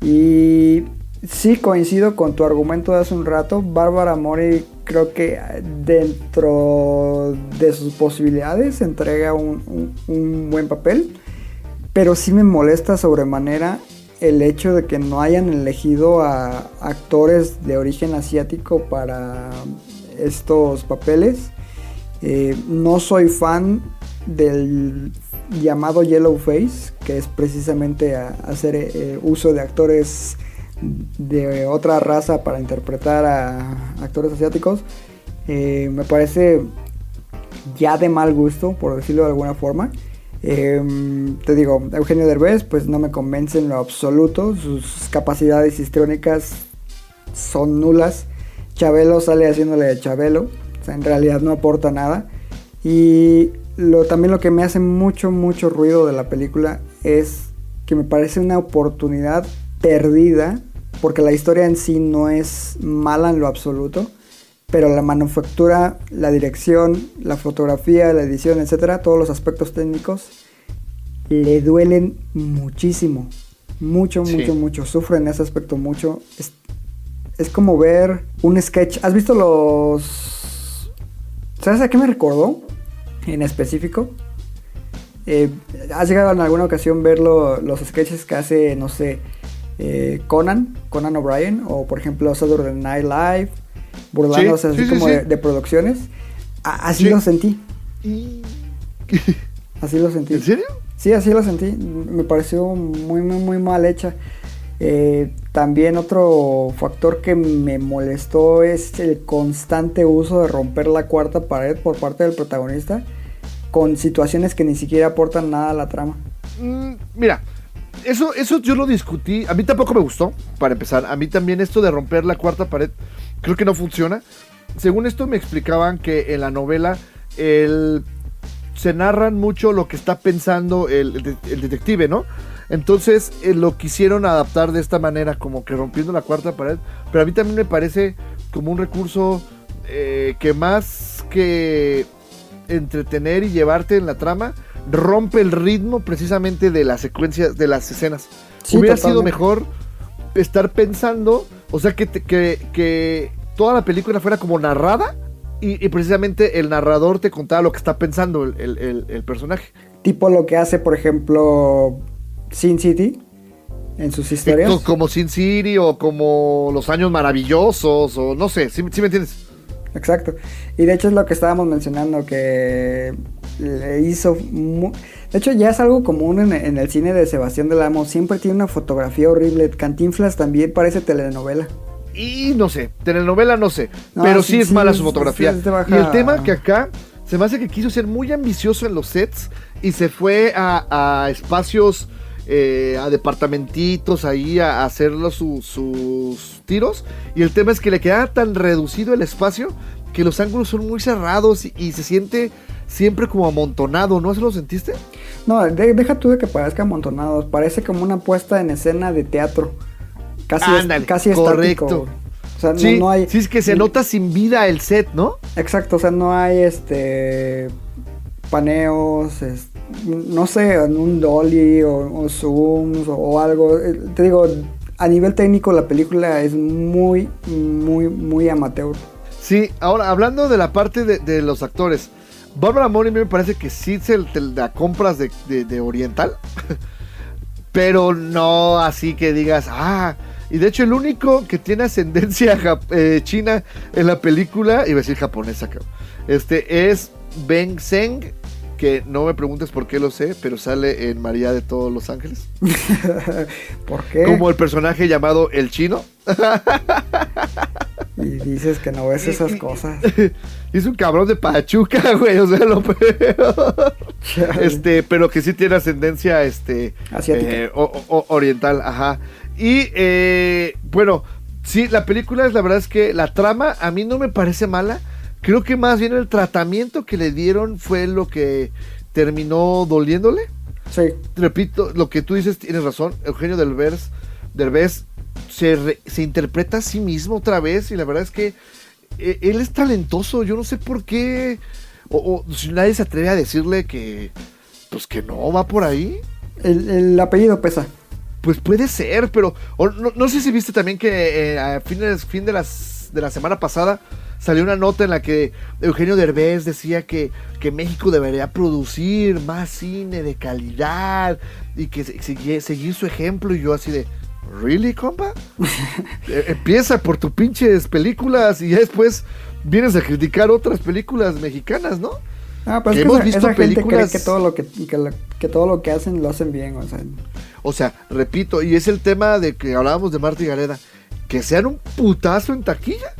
Y sí coincido con tu argumento de hace un rato. Bárbara Mori creo que dentro de sus posibilidades entrega un buen papel. Pero sí me molesta sobremanera el hecho de que no hayan elegido a actores de origen asiático para estos papeles. Eh, no soy fan del llamado Yellow Face, que es precisamente hacer eh, uso de actores de otra raza para interpretar a actores asiáticos. Eh, me parece ya de mal gusto, por decirlo de alguna forma. Eh, te digo, Eugenio Derbez, pues no me convence en lo absoluto. Sus capacidades histriónicas son nulas. Chabelo sale haciéndole de Chabelo. O sea, en realidad no aporta nada. Y lo, también lo que me hace mucho, mucho ruido de la película es que me parece una oportunidad perdida. Porque la historia en sí no es mala en lo absoluto pero la manufactura, la dirección, la fotografía, la edición, etcétera, todos los aspectos técnicos le duelen muchísimo. Mucho, Sí. mucho, mucho. Sufren ese aspecto mucho. Es, es como ver un sketch. ¿Has visto los. ¿Sabes a qué me recordó? En específico. Eh, ¿Has llegado en alguna ocasión ver lo- los sketches que hace, no sé, eh, Conan, Conan O'Brien, o por ejemplo Saturday Night Live, burlándose Sí, así sí, sí, como sí. De, de producciones? A- así Sí. lo sentí, ¿En así lo sentí. serio? Sí, así lo sentí. Me pareció muy, muy, muy mal hecha. Eh, también otro factor que me molestó es el constante uso de romper la cuarta pared por parte del protagonista con situaciones que ni siquiera aportan nada a la trama. Mm, mira, eso, eso yo lo discutí. A mí tampoco me gustó, para empezar. A mí también esto de romper la cuarta pared, creo que no funciona. Según esto me explicaban que en la novela el, se narran mucho lo que está pensando el, el de- el detective, ¿no? Entonces eh, lo quisieron adaptar de esta manera, como que rompiendo la cuarta pared. Pero a mí también me parece como un recurso eh, que más que entretener y llevarte en la trama, rompe el ritmo precisamente de las secuencias, de las escenas. Sí, Hubiera sido mejor estar pensando, o sea, que, te- que, que toda la película fuera como narrada y, y precisamente el narrador te contaba lo que está pensando el, el- el- el personaje. Tipo lo que hace, por ejemplo, Sin City en sus historias. Co- Como Sin City o como Los Años Maravillosos o no sé, ¿sí, sí me entiendes? Exacto. Y de hecho es lo que estábamos mencionando, que le hizo... mu- De hecho ya es algo común en, en el cine de Sebastián del Amo. Siempre tiene una fotografía horrible. Cantinflas también parece telenovela. Y no sé, telenovela no sé, No, pero sí, sí, es mala su fotografía. baja- Y el tema que acá se me hace que quiso ser muy ambicioso en los sets y se fue a, a espacios, eh, a departamentitos ahí a, a hacer su- sus tiros. Y el tema es que le queda tan reducido el espacio que los ángulos son muy cerrados y, y se siente siempre como amontonado, ¿no? ¿Se lo sentiste? No, de- deja tú de que parezca amontonados. Parece como una puesta en escena de teatro. Casi, es- Ándale, casi correcto. estático. O sea, no- sí, no, hay... sí, es que se nota sin vida el set, ¿no? Exacto, o sea, no hay este paneos, es- no sé, en un dolly o, o zooms o, algo. Eh, Te digo, a nivel técnico la película es muy, muy, muy amateur. Sí, ahora hablando de la parte de, los actores, Bárbara Mori me parece que sí se la compras de, de- Oriental, pero no así que digas, ah, y de hecho el único que tiene ascendencia eh, china en la película, iba a decir japonesa, cabrón, este es Ben Zeng, que no me preguntes por qué lo sé, pero sale en María de todos los ángeles, ¿Por qué? como el personaje llamado El Chino. Y dices que no ves esas cosas. Es un cabrón de Pachuca, güey, o sea, lo peor. Este, pero que sí tiene ascendencia, este... Asiática. eh, o- o- oriental, ajá. Y, eh, bueno, sí, la película es, la verdad es que la trama a mí no me parece mala. Creo que más bien el tratamiento que le dieron fue lo que terminó doliéndole. Sí, Repito, lo que tú dices, tienes razón. Eugenio Derbez, Derbez se, re- se interpreta a sí mismo otra vez y la verdad es que eh, él es talentoso. Yo no sé por qué. O, o si nadie se atreve a decirle que. Pues que no va por ahí. el, el apellido pesa. Pues puede ser, pero. o no, no sé si viste también que eh, a fines, fin de, las, de la semana pasada salió una nota en la que Eugenio Derbez decía que, que México debería producir más cine de calidad y que se- segui- seguir su ejemplo. Y yo así de. ¿Really, compa? Eh, Empieza por tus pinches películas y ya después vienes a criticar otras películas mexicanas, ¿no? Ah, pero Que es que hemos esa, visto esa gente películas- cree que todo lo que, que, lo- que todo lo que hacen lo hacen bien, o sea. O sea, repito, y es el tema de que hablábamos de Marta y Gareda, que sean un putazo en taquilla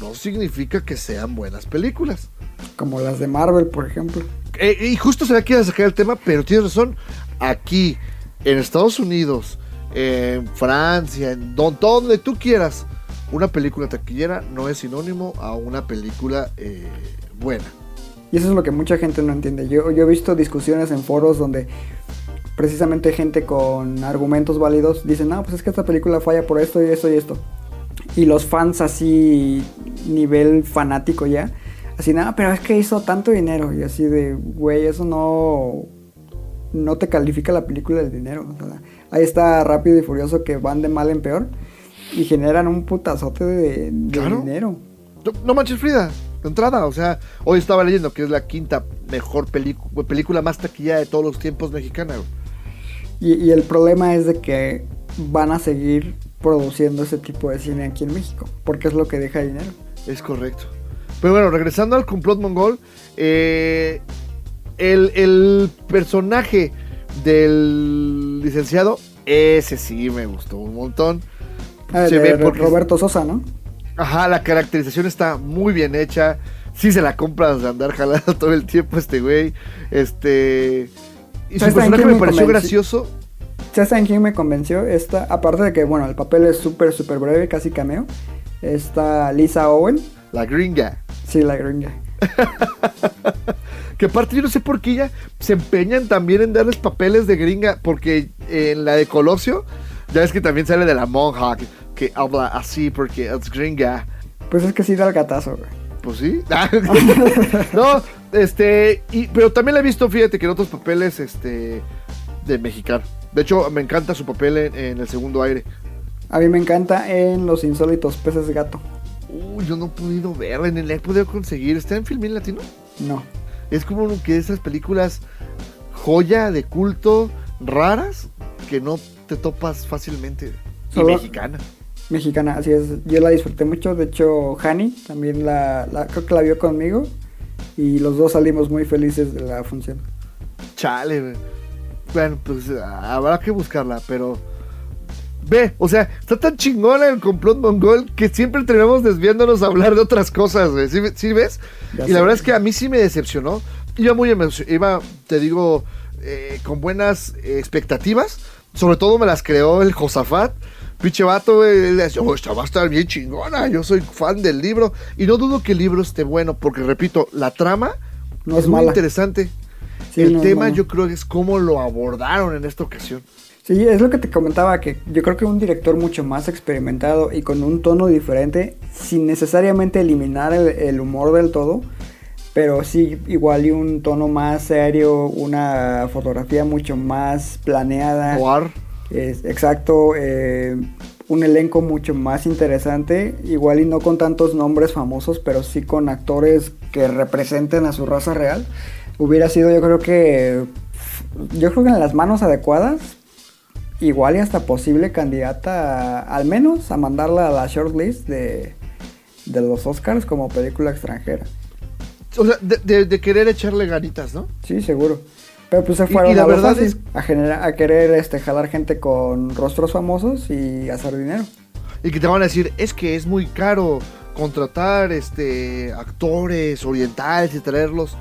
no significa que sean buenas películas. Como las de Marvel, por ejemplo. Eh, y justo se me quiere sacar el tema, pero tienes razón, aquí, en Estados Unidos, en Francia, en don- donde tú quieras, una película taquillera no es sinónimo a una película eh, buena. Y eso es lo que mucha gente no entiende. Yo, yo he visto discusiones en foros donde precisamente gente con argumentos válidos dicen, no, pues es que esta película falla por esto y esto y esto. Y los fans así, nivel fanático ya, así, nada, pero es que hizo tanto dinero. Y así de, güey, eso no, no te califica la película del dinero. O sea, ahí está Rápido y Furioso que van de mal en peor y generan un putazote de, de Claro. dinero. No, no manches Frida, de entrada, o sea, hoy estaba leyendo que es la quinta mejor película película más taquillera de todos los tiempos mexicana. y el problema es de que van a seguir produciendo ese tipo de cine aquí en México, porque es lo que deja dinero. Es correcto. Pero bueno, regresando al complot mongol, eh, el, el personaje del licenciado, ese sí me gustó un montón. Ah, Se de ve porque- Roberto Sosa, ¿no? Ajá, la caracterización está muy bien hecha. Sí se la compras de andar jalando todo el tiempo este güey. Este... Y su ¿Sabes también personaje me pareció gracioso. ¿Sabes saben quién me convenció? Esta, aparte de que, bueno, el papel es súper, súper breve, casi cameo. Está Lisa Owen, La gringa. sí, la gringa. Que aparte yo no sé por qué ya se empeñan también en darles papeles de gringa, porque en la de Colosio, ya es que también sale de la monja, que, que habla así porque es gringa. Pues es que sí da el gatazo, güey. Pues sí. no, este, y, pero también la he visto, fíjate, que en otros papeles, este, de mexicano. De hecho, me encanta su papel en, en el segundo aire. A mí me encanta en Los Insólitos Peces Gato. Uy, yo no he podido verla, ni la he podido conseguir. ¿Está en Filmin Latino? No. Es como que esas películas joya de culto raras que no te topas fácilmente. Y mexicana. Mexicana, así es. Yo la disfruté mucho. De hecho, Hani también la, la- creo que la vio conmigo. Y los dos salimos muy felices de la función. Chale, güey. Bueno, pues ah, habrá que buscarla, pero. Ve, o sea, está tan chingona el complot mongol que siempre terminamos desviándonos a hablar de otras cosas, güey. ¿Sí, sí ves? Ya y sé. la verdad es que a mí sí me decepcionó. Iba muy emocio- iba, te digo, eh, con buenas eh, expectativas. Sobre todo me las creó el Josafat. Pinche vato, güey. Él decía, "Oh, esta va a estar bien chingona. Yo soy fan del libro. Y no dudo que el libro esté bueno, porque repito, la trama No es muy mala. interesante. Sí, el no tema yo creo que es cómo lo abordaron en esta ocasión. Sí, es lo que te comentaba, que yo creo que un director mucho más experimentado y con un tono diferente, sin necesariamente eliminar el, el humor del todo, pero sí igual y un tono más serio, una fotografía mucho más planeada. Noir. Es, exacto, eh, un elenco mucho más interesante, igual y no con tantos nombres famosos, pero sí con actores que representen a su raza real. Hubiera sido yo creo que, yo creo que en las manos adecuadas, igual y hasta posible candidata al menos a mandarla a la shortlist de, de los Oscars como película extranjera. O sea, de, de- de querer echarle ganitas, ¿no? Sí, seguro. Pero pues se fueron y la a verdad fácil, es- a, generar, a querer este, jalar gente con rostros famosos y hacer dinero. Y que te van a decir, es que es muy caro contratar este actores orientales y traerlos.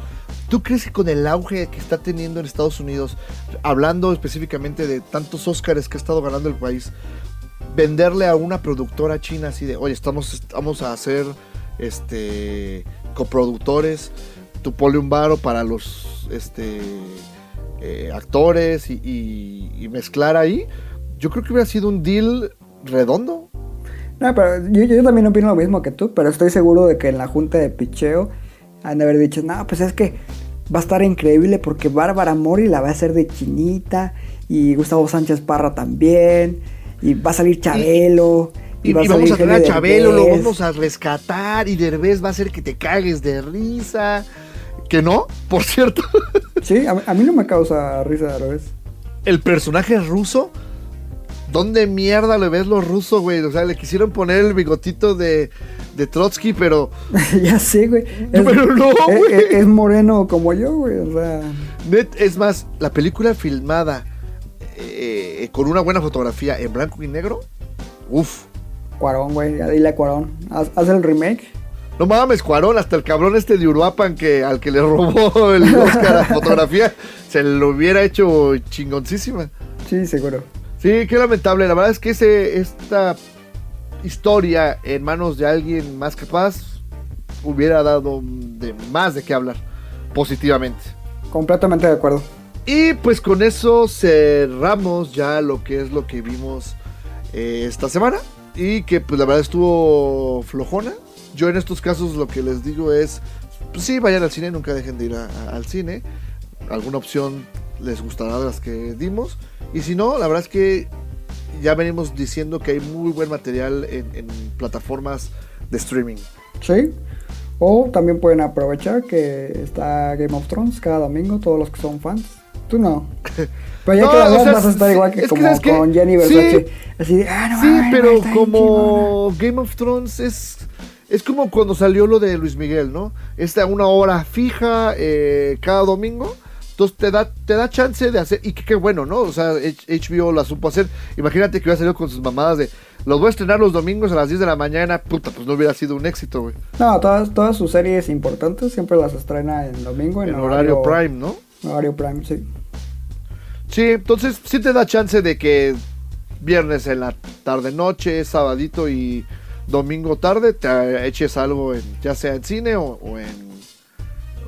¿Tú crees que con el auge que está teniendo en Estados Unidos, hablando específicamente de tantos Óscares que ha estado ganando el país, venderle a una productora china así de, oye, estamos, vamos a hacer este coproductores, tú ponle un varo para los este eh, actores y, mezclar ahí? Yo creo que hubiera sido un deal redondo. No, pero yo también opino lo mismo que tú, pero estoy seguro de que en la junta de picheo han de haber dicho, no, pues es que va a estar increíble porque Bárbara Mori la va a hacer de chinita y Gustavo Sánchez Parra también y va a salir Chabelo. Y, va y vamos a traer a Chabelo, lo Derbez. vamos a rescatar y Derbez va a hacer que te cagues de risa. Que no, por cierto, Sí, a, mí- a mí no me causa risa vez. el personaje ruso, ¿dónde mierda le ves lo ruso, güey? O sea, le quisieron poner el bigotito de, de Trotsky, pero ya sé, güey. Es, Pero no, es- güey. es- es moreno como yo, güey. O sea, net, es más, la película filmada eh, con una buena fotografía en blanco y negro, uff. Cuarón, güey. Dile a Cuarón. Haz, haz el remake. No mames, Cuarón, hasta el cabrón este de Uruapan que al que le robó el Oscar a fotografía, se lo hubiera hecho chingoncísima. Sí, seguro. Sí, qué lamentable. La verdad es que ese, esta historia en manos de alguien más capaz hubiera dado de más de qué hablar positivamente. Completamente de acuerdo. Y pues con eso cerramos ya lo que es lo que vimos eh, esta semana. Y que pues la verdad estuvo flojona. Yo en estos casos lo que les digo es, pues sí, vayan al cine, nunca dejen de ir a- a- al cine. Alguna opción les gustará de las que dimos. Y si no, la verdad es que ya venimos diciendo que hay muy buen material en, en plataformas de streaming. Sí. O también pueden aprovechar que está Game of Thrones cada domingo, todos los que son fans. Tú no. Pero ya No, que la o sea, vas a estar igual que es que como ¿sabes qué? con Jenny Sí. Así de, ah, no Sí, mames, pero está chingona. como Game of Thrones es, es como cuando salió lo de Luis Miguel, ¿no? Esta una hora fija eh, cada domingo. Entonces te da, te da chance de hacer, y qué bueno, ¿no? O sea, HBO la supo hacer. Imagínate que hubiera salido con sus mamadas de, los voy a estrenar los domingos a las 10 de la mañana. Puta, pues no hubiera sido un éxito, güey. No, todas, todas sus series importantes siempre las estrena en domingo. En, En horario prime, ¿no? Horario prime, sí. Sí, entonces sí te da chance de que viernes en la tarde noche, sabadito y domingo tarde te eches algo en, ya sea en cine o, o en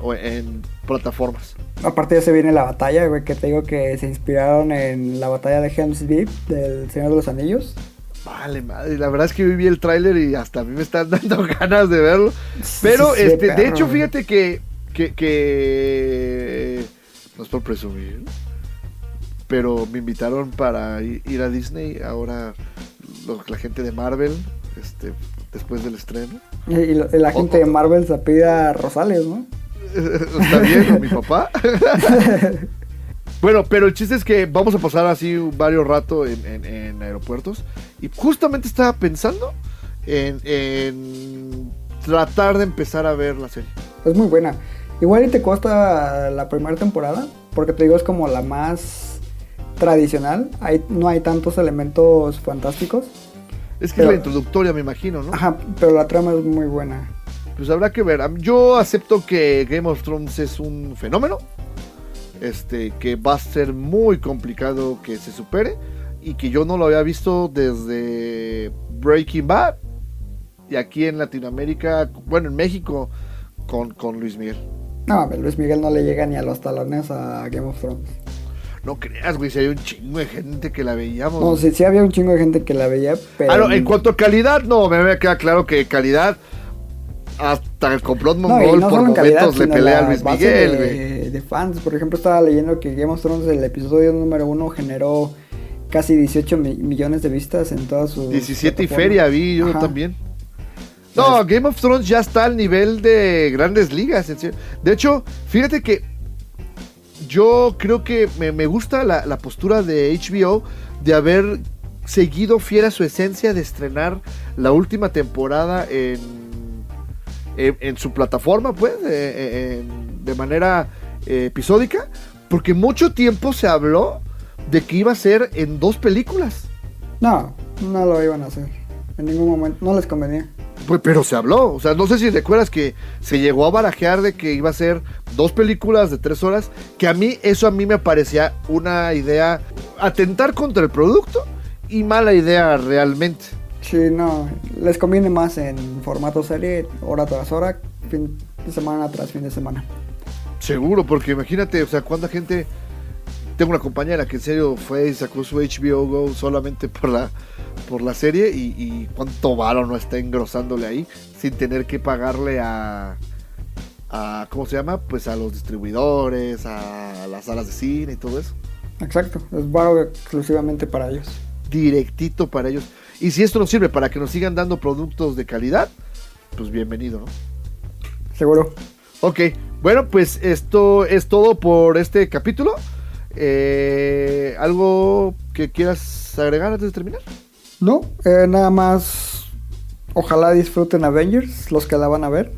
o en plataformas. Aparte ya se viene la batalla, güey, que te digo que se inspiraron en la batalla de Helm's Deep del Señor de los Anillos. Vale, madre, la verdad es que vi el tráiler y hasta a mí me están dando ganas de verlo. Pero sí, este, de hecho, fíjate que, que, que no es por presumir, pero me invitaron para ir a Disney ahora la gente de Marvel, este después del estreno. Y la gente de Marvel se pide a Rosales, ¿no? Está bien, mi papá. bueno, pero el chiste es que vamos a pasar así varios rato en, en- en aeropuertos. Y justamente estaba pensando en, en tratar de empezar a ver la serie. Es muy buena. Igual y te cuesta la primera temporada, porque te digo, es como la más tradicional. Hay, no hay tantos elementos fantásticos. Es que Pero- es la introductoria, me imagino, ¿no? Ajá, pero la trama es muy buena. Pues habrá que ver. Yo acepto que Game of Thrones es un fenómeno. Este, que va a ser muy complicado que se supere. Y que yo no lo había visto desde Breaking Bad. Y aquí en Latinoamérica, bueno, en México, con, con Luis Miguel. No, Luis Miguel no le llega ni a los talones a Game of Thrones. No creas, güey, si hay un chingo de gente que la veíamos. No, sí, sí había un chingo de gente que la veía, pero... Ah, no, en cuanto a calidad, no, me queda claro que calidad. Hasta el complot mongol no por calidad, momentos le pelea a Luis Miguel, güey. de, de fans. Por ejemplo, estaba leyendo que Game of Thrones, el episodio número uno, generó casi 18 mi- millones de vistas en todas sus 17 y feria vi yo Ajá. también. No, Game of Thrones ya está al nivel de grandes ligas. en serio. De hecho, fíjate que yo creo que me, me gusta la, la postura de HBO de haber seguido fiel a su esencia de estrenar la última temporada en, en, en su plataforma, pues, eh, eh, de manera eh, episódica, porque mucho tiempo se habló de que iba a ser en dos películas. No, no lo iban a hacer. En ningún momento, no les convenía. Pues, pero se habló, o sea, no sé si recuerdas que se llegó a barajear de que iba a ser dos películas de tres horas, que a mí eso a mí me parecía una idea atentar contra el producto y mala idea realmente. Sí, no, les conviene más en formato serie, hora tras hora, fin de semana tras fin de semana. Seguro, porque imagínate, o sea, cuánta gente... Tengo una compañera que en serio fue y sacó su HBO Go solamente por la, por la serie y, y cuánto varo no está engrosándole ahí sin tener que pagarle a, a, ¿cómo se llama? Pues a los distribuidores, a las salas de cine y todo eso. Exacto, es varo exclusivamente para ellos. Directito para ellos. Y si esto nos sirve para que nos sigan dando productos de calidad, pues bienvenido, ¿no? Seguro. Ok, bueno, pues esto es todo por este capítulo. Eh, ¿Algo que quieras agregar antes de terminar? No, eh, nada más. Ojalá disfruten Avengers, los que la van a ver.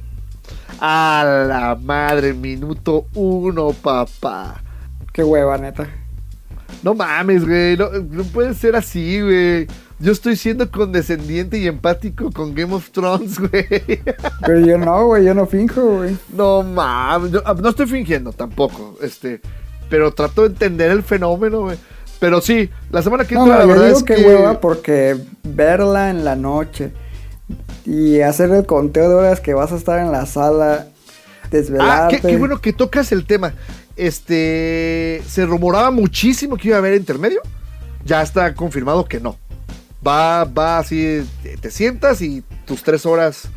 A la madre, minuto uno, papá. Qué hueva, neta. No mames, güey. No, no puede ser así, güey. Yo estoy siendo condescendiente y empático con Game of Thrones, güey. Pero yo no, güey, yo no finjo, güey. No mames. No, no estoy fingiendo tampoco. Este. Pero trato de entender el fenómeno, güey. Pero sí, la semana que No, entra, no, la yo verdad digo es que que. hueva porque verla en la noche y hacer el conteo de horas que vas a estar en la sala, Ah, desvelarte. qué, qué bueno que tocas el tema. Este. Se rumoraba muchísimo que iba a haber intermedio. Ya está confirmado que no. Va, va así. Te, sientas y tus tres horas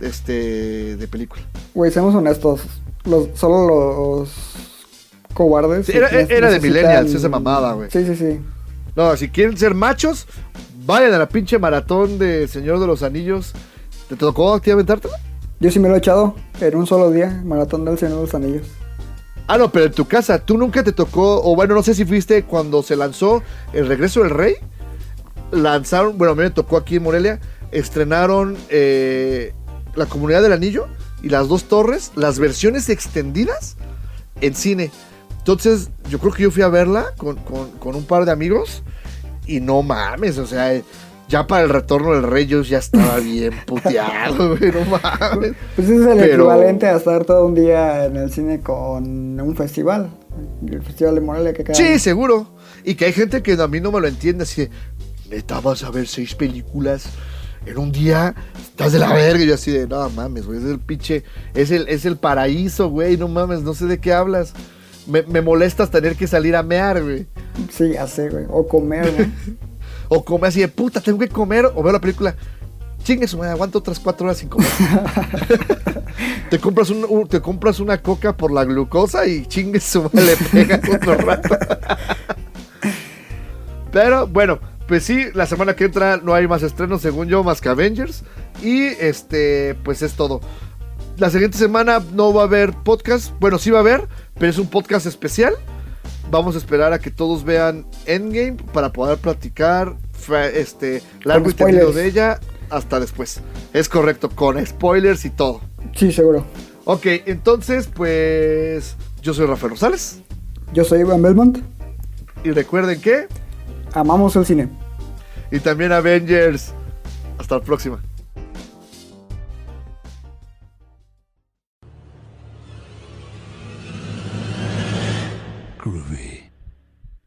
este, de película. Güey, seamos honestos, los, solo los cobardes. Sí, era- era de millennials esa mamada, güey. Sí, sí, sí. No, si quieren ser machos, vayan a la pinche maratón de Señor de los Anillos. ¿Te tocó a ti aventártela? Yo sí me lo he echado en un solo día, Maratón del Señor de los Anillos. Ah, no, pero en tu casa, ¿tú nunca te tocó, o bueno, no sé si fuiste cuando se lanzó El Regreso del Rey? Lanzaron, bueno, a mí me tocó aquí en Morelia, estrenaron eh, La Comunidad del Anillo y Las Dos Torres, las versiones extendidas en cine. Entonces, yo creo que yo fui a verla con, con- con un par de amigos y no mames, o sea, ya para el retorno del Rey yo ya estaba bien puteado, güey, no mames. Pues es el Pero- equivalente a estar todo un día en el cine con un festival. El Festival de Morelia que cada Sí, seguro. Y que hay gente que a mí no me lo entiende, así neta, vas a ver seis películas en un día, estás de la verga. Y yo así de, no mames, güey, es el pinche, es el, es el paraíso, güey, no mames, no sé de qué hablas. Me, me molestas tener que salir a mear, güey. Sí, así, güey. O comer, ¿no? O comer así de, puta, tengo que comer, o ver la película. Chingue su madre, aguanto otras cuatro horas sin comer. te, compras un, un- te compras una coca por la glucosa y chingue su madre, le pegas otro rato. Pero bueno, pues sí, la semana que entra no hay más estrenos, según yo, más que Avengers. Y este, pues es todo. La siguiente semana no va a haber podcast. Bueno, sí va a haber, pero es un podcast especial. Vamos a esperar a que todos vean Endgame para poder platicar este largo y tendido de ella hasta después. Es correcto, con spoilers y todo. Sí, seguro. Ok, entonces, pues yo soy Rafael Rosales. Yo soy Iván Belmont. Y recuerden que. Amamos el cine. Y también Avengers. Hasta la próxima.